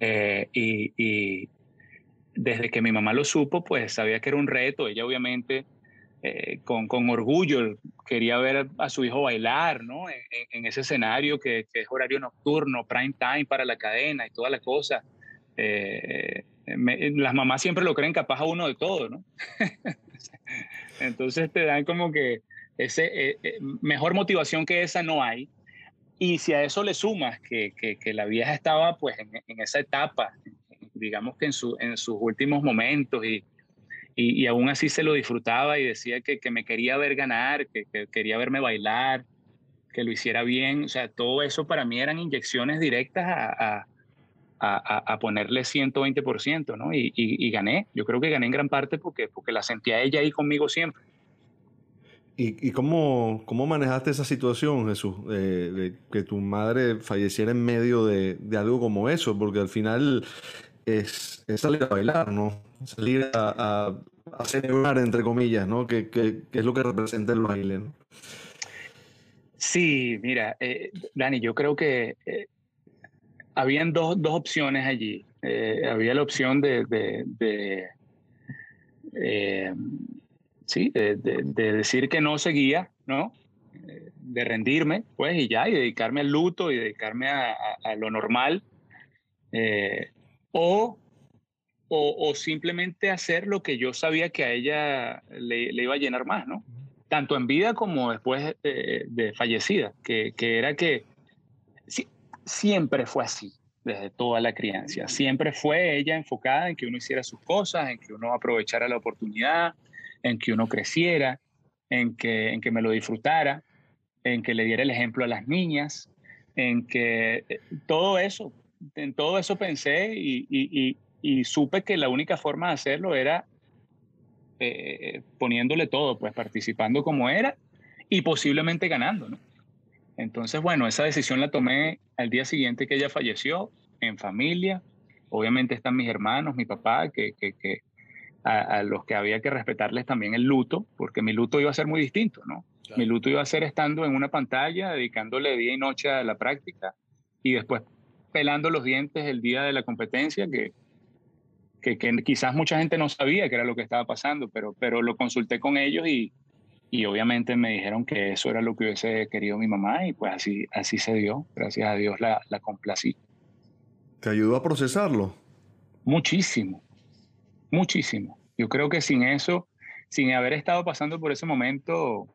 S3: Eh, y, y, desde que mi mamá lo supo, pues sabía que era un reto. Ella obviamente eh, con, orgullo quería ver a su hijo bailar, ¿no? En, ese escenario que, es horario nocturno, prime time para la cadena y toda la cosa. Eh, las mamás siempre lo creen capaz a uno de todo, ¿no? Entonces te dan como que ese, eh, mejor motivación que esa no hay. Y si a eso le sumas que, que, que la vieja estaba pues en esa etapa, digamos que en, su, en sus últimos momentos y, y, aún así se lo disfrutaba y decía que, que me quería ver ganar, que, quería verme bailar, que lo hiciera bien. O sea, todo eso para mí eran inyecciones directas a, a, a, ponerle 120%, ¿no? Y, y, gané. Yo creo que gané en gran parte porque, porque la sentía ella ahí conmigo siempre.
S1: ¿Y, cómo, cómo, manejaste esa situación, Jesús? de que tu madre falleciera en medio de, de, algo como eso, porque al final es, salir a bailar, ¿no? Salir a, a, celebrar, entre comillas, ¿no? Que, que, es lo que representa el baile, ¿no?
S3: Sí, mira, eh, Dani, yo creo que eh, habían dos, dos, opciones allí. Eh, había la opción de, de, de sí, de, de, decir que no seguía, ¿no? de rendirme, pues, y ya, y dedicarme al luto y dedicarme a, a, lo normal. O, o, simplemente hacer lo que yo sabía que a ella le, le iba a llenar más, ¿no? Tanto en vida como después de, fallecida, que, que, era que siempre fue así desde toda la crianza. Siempre fue ella enfocada en que uno hiciera sus cosas, en que uno aprovechara la oportunidad, en que uno creciera, en que, en que me lo disfrutara, en que le diera el ejemplo a las niñas, en que eh, todo eso, en todo eso pensé y, y, y, supe que la única forma de hacerlo era eh, poniéndole todo, pues participando como era y posiblemente ganando, ¿no? Entonces, bueno, esa decisión la tomé al día siguiente que ella falleció, en familia. Obviamente están mis hermanos, mi papá, que, que, a, los que había que respetarles también el luto, porque mi luto iba a ser muy distinto, ¿no? Mi luto iba a ser estando en una pantalla, dedicándole día y noche a la práctica y después pelando los dientes el día de la competencia, que, que, que, quizás mucha gente no sabía que era lo que estaba pasando, pero, pero lo consulté con ellos y, y obviamente me dijeron que eso era lo que hubiese querido mi mamá y pues así, así se dio. Gracias a Dios la, la complací.
S1: ¿Te ayudó a procesarlo?
S3: Muchísimo, muchísimo. Yo creo que sin eso, sin haber estado pasando por ese momento,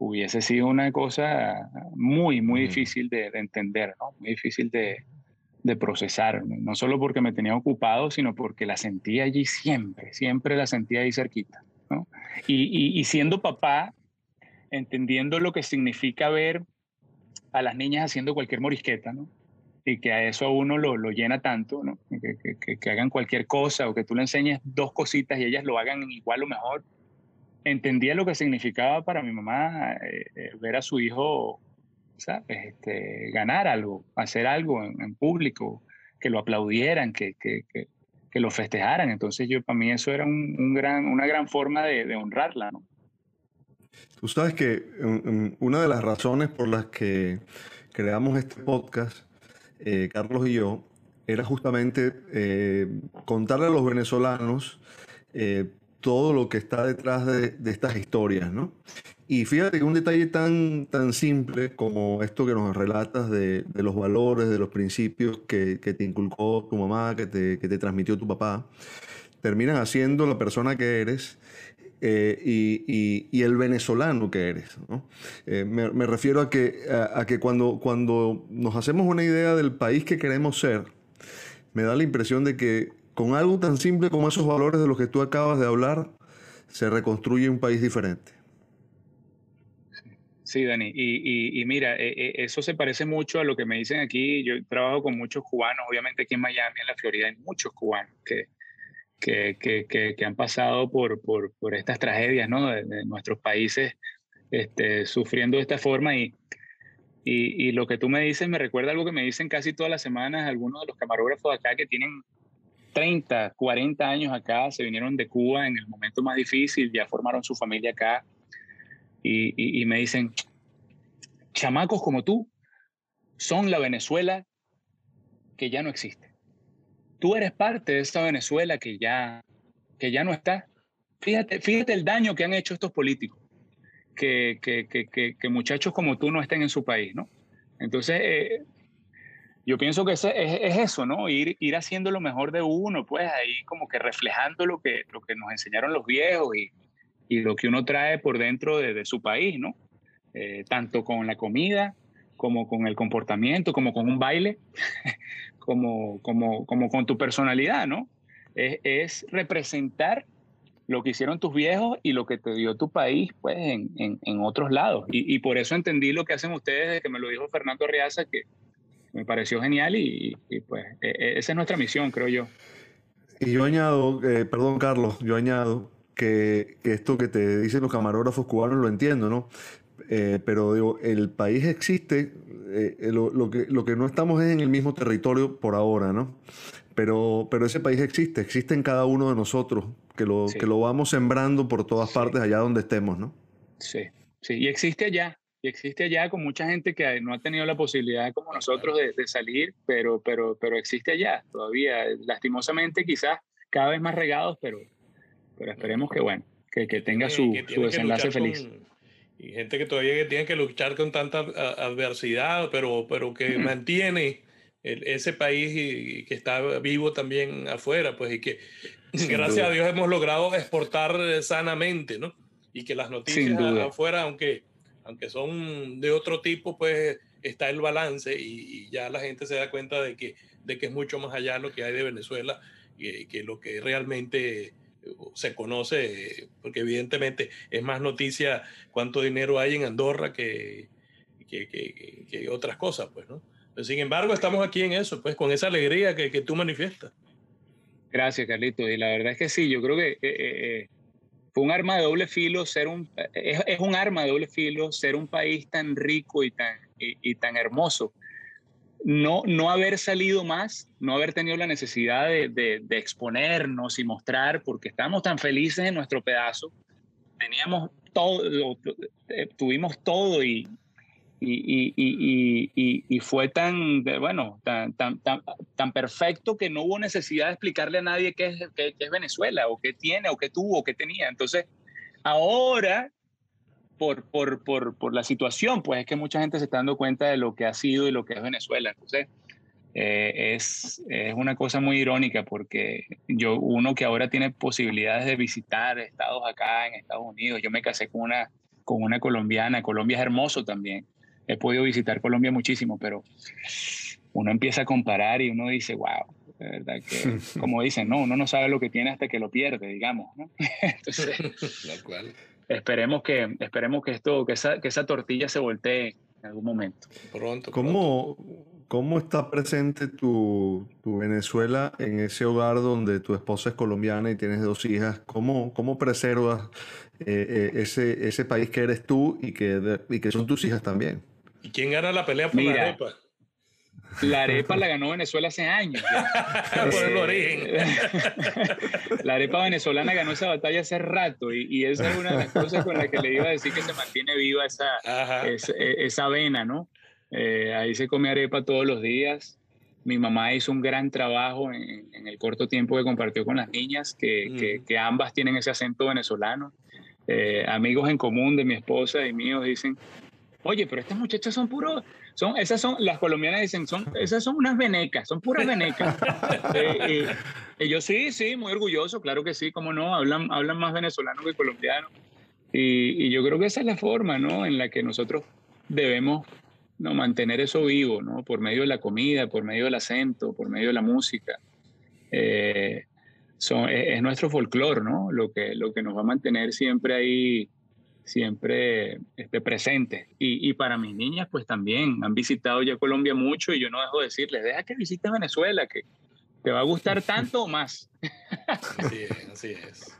S3: hubiese sido una cosa muy, muy difícil de, de, entender, ¿no? Muy difícil de, de procesar, no solo porque me tenía ocupado, sino porque la sentía allí siempre, siempre la sentía ahí cerquita. Y, siendo papá, entendiendo lo que significa ver a las niñas haciendo cualquier morisqueta, ¿no? Y que a eso a uno lo, lo llena tanto, ¿no? Que, que, hagan cualquier cosa o que tú le enseñes dos cositas y ellas lo hagan igual o mejor. Entendía lo que significaba para mi mamá eh, eh, ver a su hijo, ¿sabes? Este, ganar algo, hacer algo en, en público, que lo aplaudieran, que, que, que lo festejaran. Entonces yo para mí eso era un, gran, una gran forma de, honrarla.
S1: Tú sabes que una de las razones por las que creamos este podcast, eh, Carlos y yo, era justamente contarle a los venezolanos todo lo que está detrás de, estas historias, ¿no? Y fíjate que un detalle tan, tan simple como esto que nos relatas de, los valores, de los principios que, te inculcó tu mamá, que te, que te transmitió tu papá, terminan haciendo la persona que eres eh, y, el venezolano que eres. Eh, me, refiero a que, a, que cuando, cuando nos hacemos una idea del país que queremos ser, me da la impresión de que con algo tan simple como esos valores de los que tú acabas de hablar, se reconstruye un país diferente.
S3: Sí, Dani, y, mira, e, e, eso se parece mucho a lo que me dicen aquí. Yo trabajo con muchos cubanos, obviamente aquí en Miami, en la Florida, hay muchos cubanos que, que, que, han pasado por, por, por, estas tragedias ¿no? de, nuestros países este, sufriendo de esta forma. Y, y, y, lo que tú me dices me recuerda algo que me dicen casi todas las semanas algunos de los camarógrafos acá que tienen 30, 40 años acá, se vinieron de Cuba en el momento más difícil, ya formaron su familia acá y, me dicen, chamacos como tú son la Venezuela que ya no existe. Tú eres parte de esta Venezuela que ya, que ya no está. Fíjate, fíjate el daño que han hecho estos políticos, que, que, que, que muchachos como tú no estén en su país, ¿no? Entonces, eh, yo pienso que es, es, eso, ¿no? Ir, ir haciendo lo mejor de uno, pues ahí como que reflejando lo que, lo que nos enseñaron los viejos y, y lo que uno trae por dentro de, su país, ¿no? Eh, tanto con la comida, como con el comportamiento, como con un baile, como, como, como con tu personalidad, ¿no? Es, es, representar lo que hicieron tus viejos y lo que te dio tu país, pues, en, en, otros lados. Y, por eso entendí lo que hacen ustedes, de que me lo dijo Fernando Riaza, que me pareció genial y, y pues e, e, esa es nuestra misión, creo yo.
S1: Y yo añado, eh, perdón Carlos, yo añado que, esto que te dicen los camarógrafos cubanos lo entiendo, ¿no? Eh, pero digo, el país existe, eh, lo, que, lo que no estamos es en el mismo territorio por ahora, ¿no? Pero, pero ese país existe, existe en cada uno de nosotros, que lo, que lo vamos sembrando por todas partes allá donde estemos, ¿no?
S3: Sí, sí, y existe allá, y existe allá con mucha gente que no ha tenido la posibilidad como nosotros de, de, salir, pero, pero, pero existe allá todavía, lastimosamente quizás cada vez más regados, pero, pero esperemos que bueno, que, que tenga su, su desenlace feliz.
S2: y gente que todavía tiene que luchar con tanta adversidad, pero, pero que mantiene ese país y, que está vivo también afuera, pues y que gracias a Dios hemos logrado exportar sanamente, ¿no? Y que las noticias afuera, aunque, aunque son de otro tipo, pues está el balance y, ya la gente se da cuenta de que, de que es mucho más allá lo que hay de Venezuela y que lo que realmente se conoce, porque evidentemente es más noticia cuánto dinero hay en Andorra que, que, que, que otras cosas, pues, ¿no? sin embargo, estamos aquí en eso, pues con esa alegría que, que tú manifiestas.
S3: Gracias, Carlito. Y la verdad es que sí, yo creo que eh, eh, eh, fue un arma de doble filo ser un, es, es, un arma de doble filo ser un país tan rico y tan, y, tan hermoso. No, no haber salido más, no haber tenido la necesidad de, de, de exponernos y mostrar, porque estábamos tan felices en nuestro pedazo, teníamos todo, tuvimos todo y, y, y, y, y, fue tan, bueno, tan, tan, tan, perfecto que no hubo necesidad de explicarle a nadie qué es, qué, es Venezuela, o qué tiene, o qué tuvo, o qué tenía. Entonces, ahora, por, por, por, por, la situación, pues es que mucha gente se está dando cuenta de lo que ha sido y lo que es Venezuela. Entonces, eh, es, es, una cosa muy irónica porque yo, uno que ahora tiene posibilidades de visitar estados acá en Estados Unidos, yo me casé con una, con una colombiana, Colombia es hermoso también he podido visitar Colombia muchísimo, pero uno empieza a comparar y uno dice, wow, de verdad que, como dicen, no, uno no sabe lo que tiene hasta que lo pierde, digamos, ¿no? Entonces, esperemos que, esperemos que esto, que esa, que esa tortilla se voltee en algún momento.
S1: Pronto. ¿Cómo, ¿Cómo está presente tu, tu, Venezuela en ese hogar donde tu esposa es colombiana y tienes dos hijas? ¿Cómo, cómo preservas eh, eh, ese, ese país que eres tú y que, y que son tus hijas también?
S2: ¿Y quién gana la pelea por la arepa?
S3: La arepa la ganó Venezuela hace años.
S2: por el origen.
S3: la arepa venezolana ganó esa batalla hace rato y, y, esa es una de las cosas con las que le iba a decir que se mantiene viva esa, esa, esa, vena, ¿no? Eh, ahí se come arepa todos los días. Mi mamá hizo un gran trabajo en, en el corto tiempo que compartió con las niñas, que, mm. que, que ambas tienen ese acento venezolano. Eh, amigos en común de mi esposa y míos dicen, oye, pero estas muchachas son puros, son, esas son, las colombianas dicen, son, esas son unas venecas, son puras venecas. Eh, y, yo sí, sí, muy orgulloso, claro que sí, cómo no, hablan, hablan más venezolano que colombiano. Y, y, yo creo que esa es la forma, ¿no? En la que nosotros debemos ¿no? mantener eso vivo, ¿no? Por medio de la comida, por medio del acento, por medio de la música. Eh, son, es, nuestro folclore, ¿no? Lo que, lo que nos va a mantener siempre ahí siempre esté presente. Y, y, para mis niñas, pues también han visitado ya Colombia mucho y yo no dejo de decirles, deja que visites Venezuela, que te va a gustar tanto o más.
S2: Así es, así es.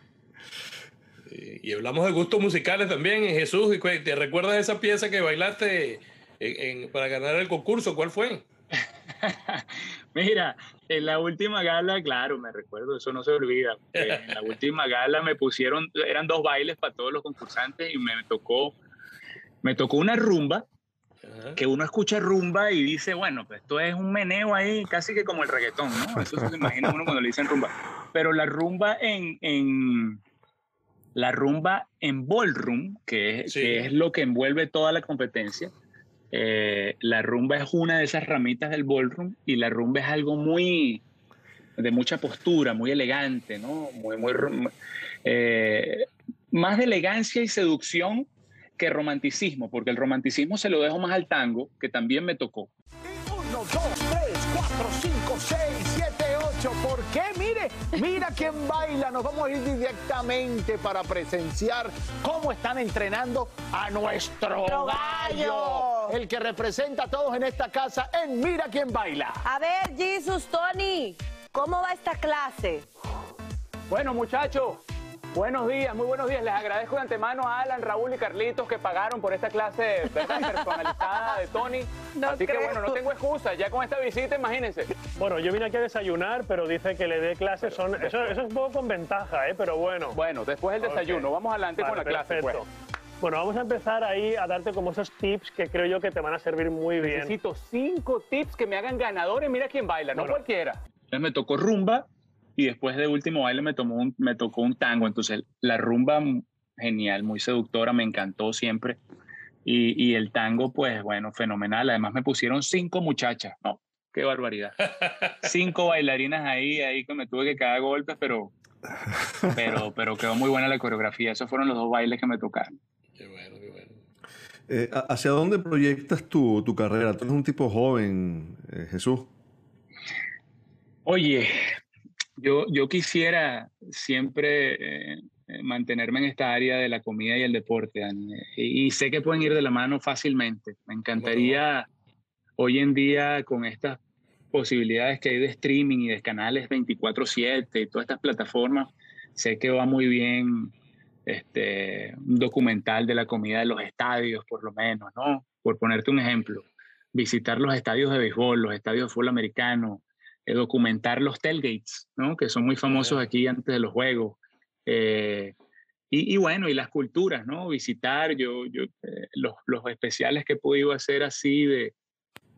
S2: Y hablamos de gustos musicales también, Jesús. ¿Te recuerdas esa pieza que bailaste en, para ganar el concurso? ¿Cuál fue?
S3: Mira, en la última gala, claro, me recuerdo, eso no se olvida. En la última gala me pusieron, eran dos bailes para todos los concursantes y me tocó, me tocó una rumba, que uno escucha rumba y dice, bueno, pues esto es un meneo ahí, casi que como el reggaetón, ¿no? Eso se imagina uno cuando le dicen rumba. Pero la rumba en, en la rumba en ballroom, que que es lo que envuelve toda la competencia, eh, la rumba es una de esas ramitas del ballroom y la rumba es algo muy de mucha postura, muy elegante, ¿no? Muy, muy, eh, más elegancia y seducción que romanticismo, porque el romanticismo se lo dejo más al tango, que también me tocó.
S6: 1, 2, 3, 4, 5, 6, 7, 8. ¿Por qué? Mire, mira quién baila. Nos vamos a ir directamente para presenciar cómo están entrenando a nuestro gallo el que representa a todos en esta casa en Mira quién baila.
S8: A ver, Jesus, Tony, ¿cómo va esta clase?
S9: Bueno, muchachos,
S5: Buenos días, muy buenos días. Les agradezco de antemano a Alan, Raúl y Carlitos que pagaron por esta clase personalizada de Tony. Así que bueno, no tengo excusa. Ya con esta visita, imagínense.
S8: Bueno, yo vine aquí a desayunar, pero dice que le dé clases. Son, eso, eso, es un poco con ventaja, ¿eh? pero bueno.
S5: Bueno, después del desayuno. Vamos adelante con la clase. Pues.
S8: Bueno, vamos a empezar ahí a darte como esos tips que creo yo que te van a servir muy bien.
S5: Necesito cinco tips que me hagan ganadores. Mira quién baila, no cualquiera.
S3: Entonces me tocó rumba y después de último baile me, tomó un, me tocó un tango. Entonces la rumba, genial, muy seductora, me encantó siempre. Y, y el tango, pues bueno, fenomenal. Además me pusieron cinco muchachas. No, qué barbaridad. cinco bailarinas ahí, ahí que me tuve que caer golpes, pero, pero, pero quedó muy buena la coreografía. Esos fueron los dos bailes que me tocaron.
S1: Qué bueno, qué bueno. Eh, ¿Hacia dónde proyectas tu, tu, carrera? Tú eres un tipo joven, eh, Jesús.
S3: Oye, yo, yo quisiera siempre eh, mantenerme en esta área de la comida y el deporte, y, sé que pueden ir de la mano fácilmente. Me encantaría hoy en día con estas posibilidades que hay de streaming y de canales 24/7 y todas estas plataformas, sé que va muy bien este, un documental de la comida de los estadios, por lo menos, ¿no? Por ponerte un ejemplo, visitar los estadios de béisbol, los estadios de fútbol americano, eh, documentar los tailgates, ¿no? Que son muy famosos aquí antes de los juegos. Eh, y, bueno, y las culturas, ¿no? Visitar, yo, yo eh, los, los, especiales que he podido hacer así de,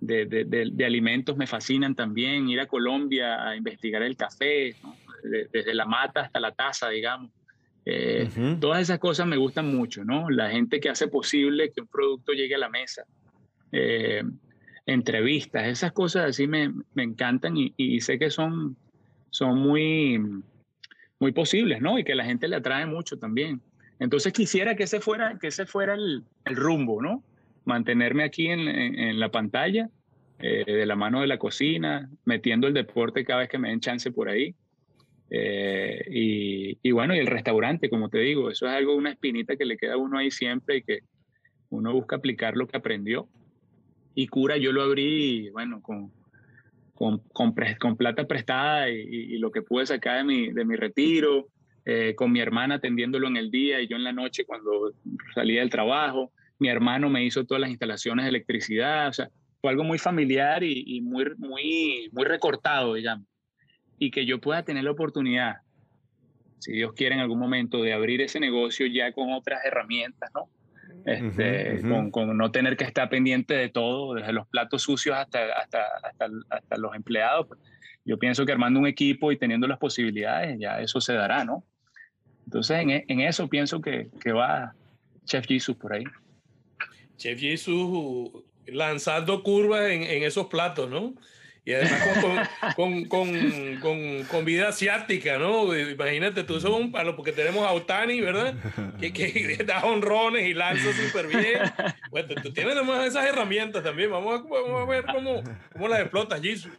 S3: de, de, de, alimentos me fascinan también, ir a Colombia a investigar el café, desde la mata hasta la taza, digamos. Eh, todas esas cosas me gustan mucho, ¿no? La gente que hace posible que un producto llegue a la mesa. Eh, entrevistas, esas cosas así me, me encantan y, sé que son, son muy, muy posibles, ¿no? Y que la gente le atrae mucho también. Entonces quisiera que ese fuera, que ese fuera el, el rumbo, ¿no? Mantenerme aquí en, en, la pantalla, eh, de la mano de la cocina, metiendo el deporte cada vez que me den chance por ahí. Eh, y, bueno, y el restaurante, como te digo, eso es algo, una espinita que le queda a uno ahí siempre y que uno busca aplicar lo que aprendió. Y Cura yo lo abrí, bueno, con, con, con, plata prestada y, lo que pude sacar de mi, de mi retiro, eh, con mi hermana atendiéndolo en el día y yo en la noche cuando salía del trabajo. Mi hermano me hizo todas las instalaciones de electricidad, o sea, fue algo muy familiar y, y muy, muy, muy recortado, digamos y que yo pueda tener la oportunidad, si Dios quiere en algún momento, de abrir ese negocio ya con otras herramientas, ¿no? Este, Con, no tener que estar pendiente de todo, desde los platos sucios hasta, hasta, hasta, los empleados. Pues, yo pienso que armando un equipo y teniendo las posibilidades, ya eso se dará, ¿no? Entonces, en, en eso pienso que, que, va Chef Jesus por ahí.
S2: Chef Jesus lanzando curvas en, en esos platos, ¿no? Y además con, con, con, con, vida asiática, ¿no? Imagínate, tú sos un palo, porque tenemos a Otani, ¿verdad? Que, que da honrones y lanza súper bien. Bueno, tú tienes además esas herramientas también. Vamos a, vamos a ver cómo, cómo las explotas, Jisoo.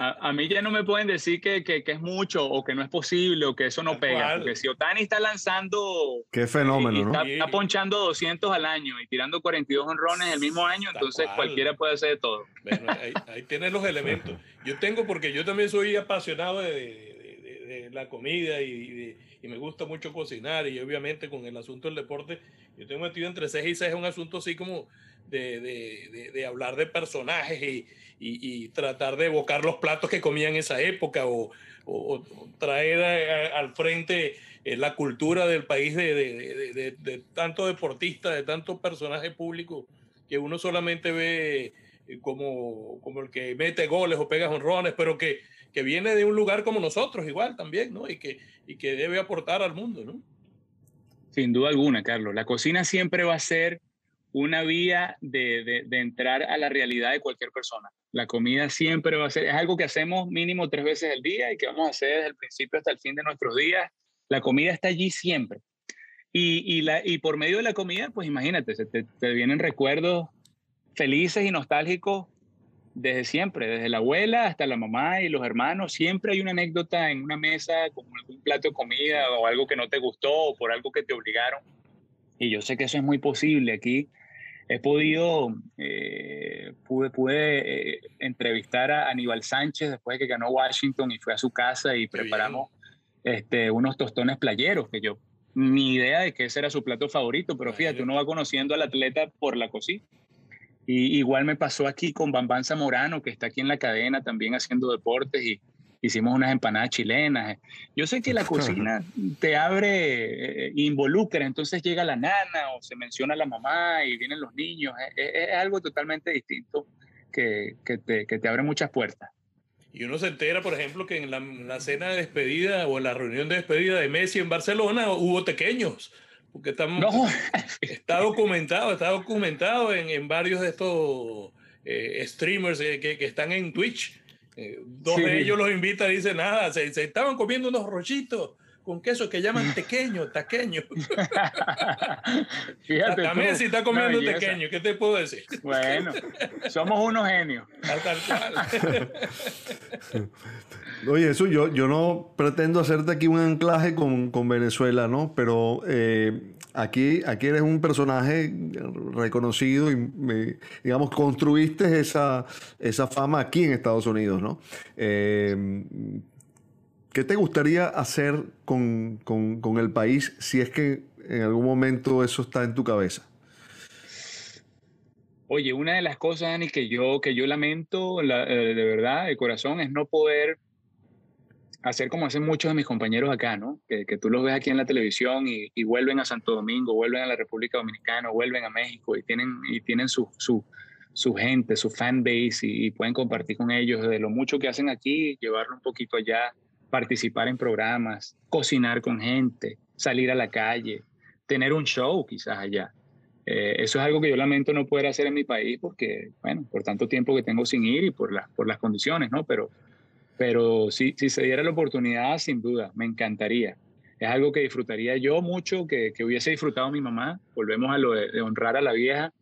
S3: A, a, mí ya no me pueden decir que, que, que, es mucho o que no es posible o que eso no pega. Porque si Otani está lanzando.
S1: Qué fenómeno,
S3: ¿no? Está, ponchando 200 al año y tirando 42 honrones el mismo año, entonces cualquiera puede hacer de todo.
S2: Bueno, ahí, ahí tienes los elementos. Yo tengo, porque yo también soy apasionado de, la comida y, me gusta mucho cocinar y obviamente con el asunto del deporte, yo tengo metido entre ceja y ceja un asunto así como de, hablar de personajes y, tratar de evocar los platos que comían en esa época o, traer al frente eh, la cultura del país de, de tanto deportista, de tanto personaje público que uno solamente ve como, como el que mete goles o pega honrones, pero que, que viene de un lugar como nosotros igual también, ¿no? Y que, y que debe aportar al mundo, ¿no?
S3: Sin duda alguna, Carlos. La cocina siempre va a ser una vía de, de, entrar a la realidad de cualquier persona. La comida siempre va a ser, es algo que hacemos mínimo tres veces al día y que vamos a hacer desde el principio hasta el fin de nuestros días. La comida está allí siempre. Y, y, la, y por medio de la comida, pues imagínate, te, te vienen recuerdos felices y nostálgicos desde siempre, desde la abuela hasta la mamá y los hermanos. Siempre hay una anécdota en una mesa, como algún plato de comida o algo que no te gustó o por algo que te obligaron. Y yo sé que eso es muy posible. Aquí he podido, eh, pude, pude eh, entrevistar a Aníbal Sánchez después de que ganó Washington y fue a su casa y preparamos este, unos tostones playeros, que yo ni idea de que ese era su plato favorito, pero fíjate, uno va conociendo al atleta por la cocina. Y igual me pasó aquí con Bambán Zamorano, que está aquí en la cadena también haciendo deportes y hicimos unas empanadas chilenas. Yo sé que la cocina te abre, eh, involucra, entonces llega la nana o se menciona la mamá y vienen los niños. Es, algo totalmente distinto que, que, te, que te abre muchas puertas.
S2: Y uno se entera, por ejemplo, que en la, cena de despedida o en la reunión de despedida de Messi en Barcelona hubo pequeños. Porque estamos, está documentado, está documentado en, en varios de estos eh, streamers eh, que, que, están en Twitch. Eh, dos de ellos los invitan y dicen, nada, se, se estaban comiendo unos rollitos con queso que llaman tequeño, taqueño.
S3: Fíjate.
S2: También si está comiendo tequeño, ¿qué te puedo decir?
S3: Bueno, somos unos genios.
S1: Oye, eso yo, yo no pretendo hacerte aquí un anclaje con, con Venezuela, ¿no? Pero eh, aquí, aquí eres un personaje reconocido y, digamos, construiste esa, esa fama aquí en Estados Unidos, ¿no? Eh, ¿Qué te gustaría hacer con, el país si es que en algún momento eso está en tu cabeza?
S3: Oye, una de las cosas, Dani, que yo, que yo lamento eh, de verdad, de corazón, es no poder hacer como hacen muchos de mis compañeros acá, ¿no? Que, tú los ves aquí en la televisión y, vuelven a Santo Domingo, vuelven a la República Dominicana, vuelven a México y tienen, y tienen su, su, gente, su fan base y, pueden compartir con ellos de lo mucho que hacen aquí, llevarlo un poquito allá participar en programas, cocinar con gente, salir a la calle, tener un show quizás allá. Eh, eso es algo que yo lamento no poder hacer en mi país porque, bueno, por tanto tiempo que tengo sin ir y por, la, por las condiciones, ¿no? Pero, pero si, si se diera la oportunidad, sin duda, me encantaría. Es algo que disfrutaría yo mucho, que, que hubiese disfrutado mi mamá. Volvemos a lo de, honrar a la vieja,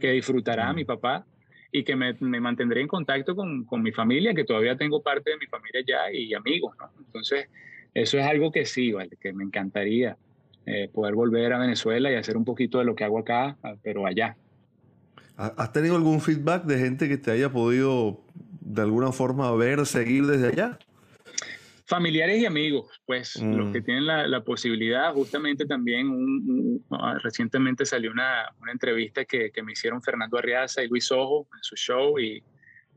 S3: que disfrutará mi papá y que me, me mantendré en contacto con, con, mi familia, que todavía tengo parte de mi familia ya y amigos, ¿no? Entonces, eso es algo que sí, ¿vale? Que me encantaría eh, poder volver a Venezuela y hacer un poquito de lo que hago acá, pero allá.
S1: ¿Has tenido algún feedback de gente que te haya podido de alguna forma ver, seguir desde allá?
S3: Familiares y amigos, pues los que mm. tienen la, la, posibilidad, justamente también ah, recientemente salió una, una entrevista que, que, me hicieron Fernando Arriaza y Luis Ojo en su show y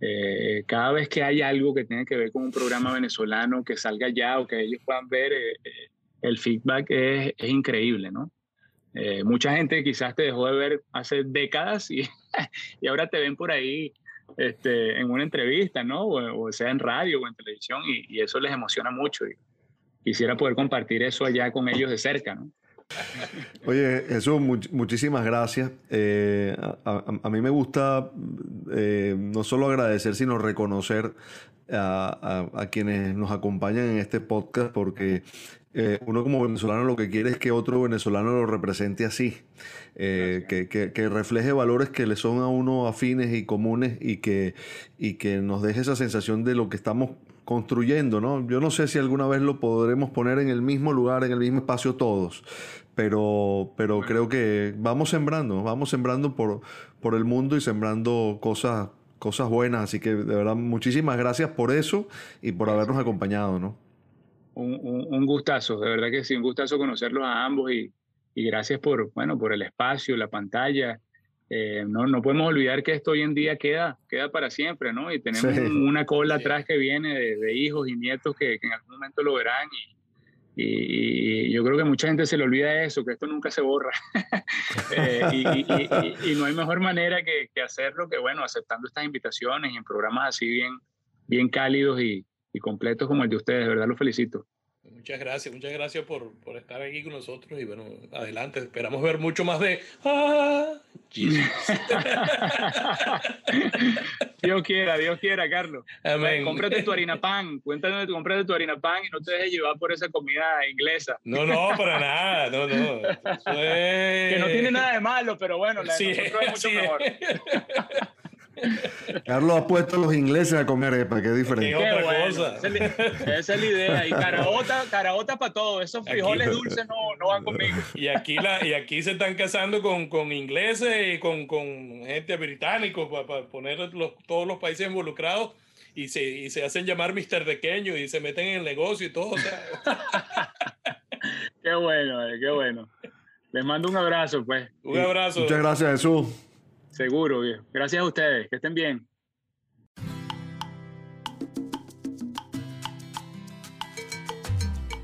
S3: eh, cada vez que hay algo que tiene que ver con un programa venezolano que salga ya o que ellos puedan ver, eh, eh, el feedback es, es increíble, ¿no? mucha gente quizás te dejó de ver hace décadas y, y ahora te ven por ahí este, en una entrevista, ¿no? O, sea en radio o en televisión y, eso les emociona mucho. Y quisiera poder compartir eso allá con ellos de cerca, ¿no?
S1: Oye, Jesús, muchísimas gracias. Eh, a, mí me gusta eh, no solo agradecer, sino reconocer a, quienes nos acompañan en este podcast, porque eh, uno como venezolano lo que quiere es que otro venezolano lo represente así. Eh, que, refleje valores que le son a uno afines y comunes y que, y que nos deje esa sensación de lo que estamos construyendo, ¿no? Yo no sé si alguna vez lo podremos poner en el mismo lugar, en el mismo espacio todos, pero, pero creo que vamos sembrando, vamos sembrando por, por el mundo y sembrando cosas, cosas buenas, así que de verdad muchísimas gracias por eso y por habernos acompañado, ¿no?
S3: Un, un, gustazo, de verdad que sí, un gustazo conocerlos a ambos y, y gracias por, bueno, por el espacio, la pantalla. Eh, no, no podemos olvidar que esto hoy en día queda, queda para siempre, ¿no? Y tenemos una cola atrás que viene de, hijos y nietos que, en algún momento lo verán y, y, yo creo que mucha gente se le olvida eso, que esto nunca se borra. Eh, y, no hay mejor manera que, que, hacerlo que, bueno, aceptando estas invitaciones y en programas así bien, bien cálidos y, completos como el de ustedes, de verdad los felicito.
S2: Muchas gracias, muchas gracias por, por, estar aquí con nosotros y bueno, adelante, esperamos ver mucho más de... ¡Ah!
S3: Dios quiera, Dios quiera, Carlos. Amén. Cómprate tu harina pan, cuéntanos de compraste tu harina pan y no te dejes llevar por esa comida inglesa.
S2: No, no, para nada, no, no.
S3: Que no tiene nada de malo, pero bueno, la de nosotros es mucho mejor.
S1: Carlos ha puesto a los ingleses a comer arepa, qué diferente.
S3: Esa, es la idea. Y caraota, caraota para todo. Esos frijoles dulces no, no, van conmigo.
S2: Y aquí, la, y aquí se están casando con, con ingleses y con, con gente británica para, poner los, todos los países involucrados. y se, y se hacen llamar Mr. Pequeño y se meten en el negocio y todo.
S3: qué bueno, eh, qué bueno. Les mando un abrazo, pues.
S2: Un abrazo.
S1: Muchas gracias, Jesús.
S3: Seguro, bien. Gracias a ustedes. Que estén bien.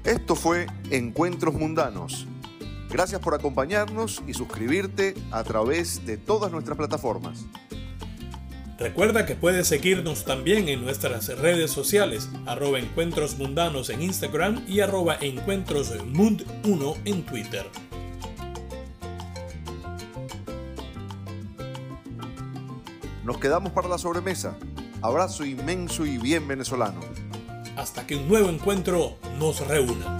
S1: Esto fue Encuentros Mundanos. Gracias por acompañarnos y suscribirte a través de todas nuestras plataformas.
S2: Recuerda que puedes seguirnos también en nuestras redes sociales, arroba encuentros mundanos en Instagram y arroba encuentrosmund1 en Twitter.
S1: Nos quedamos para la sobremesa. Abrazo inmenso y bien venezolano.
S2: Hasta que un nuevo encuentro nos reúna.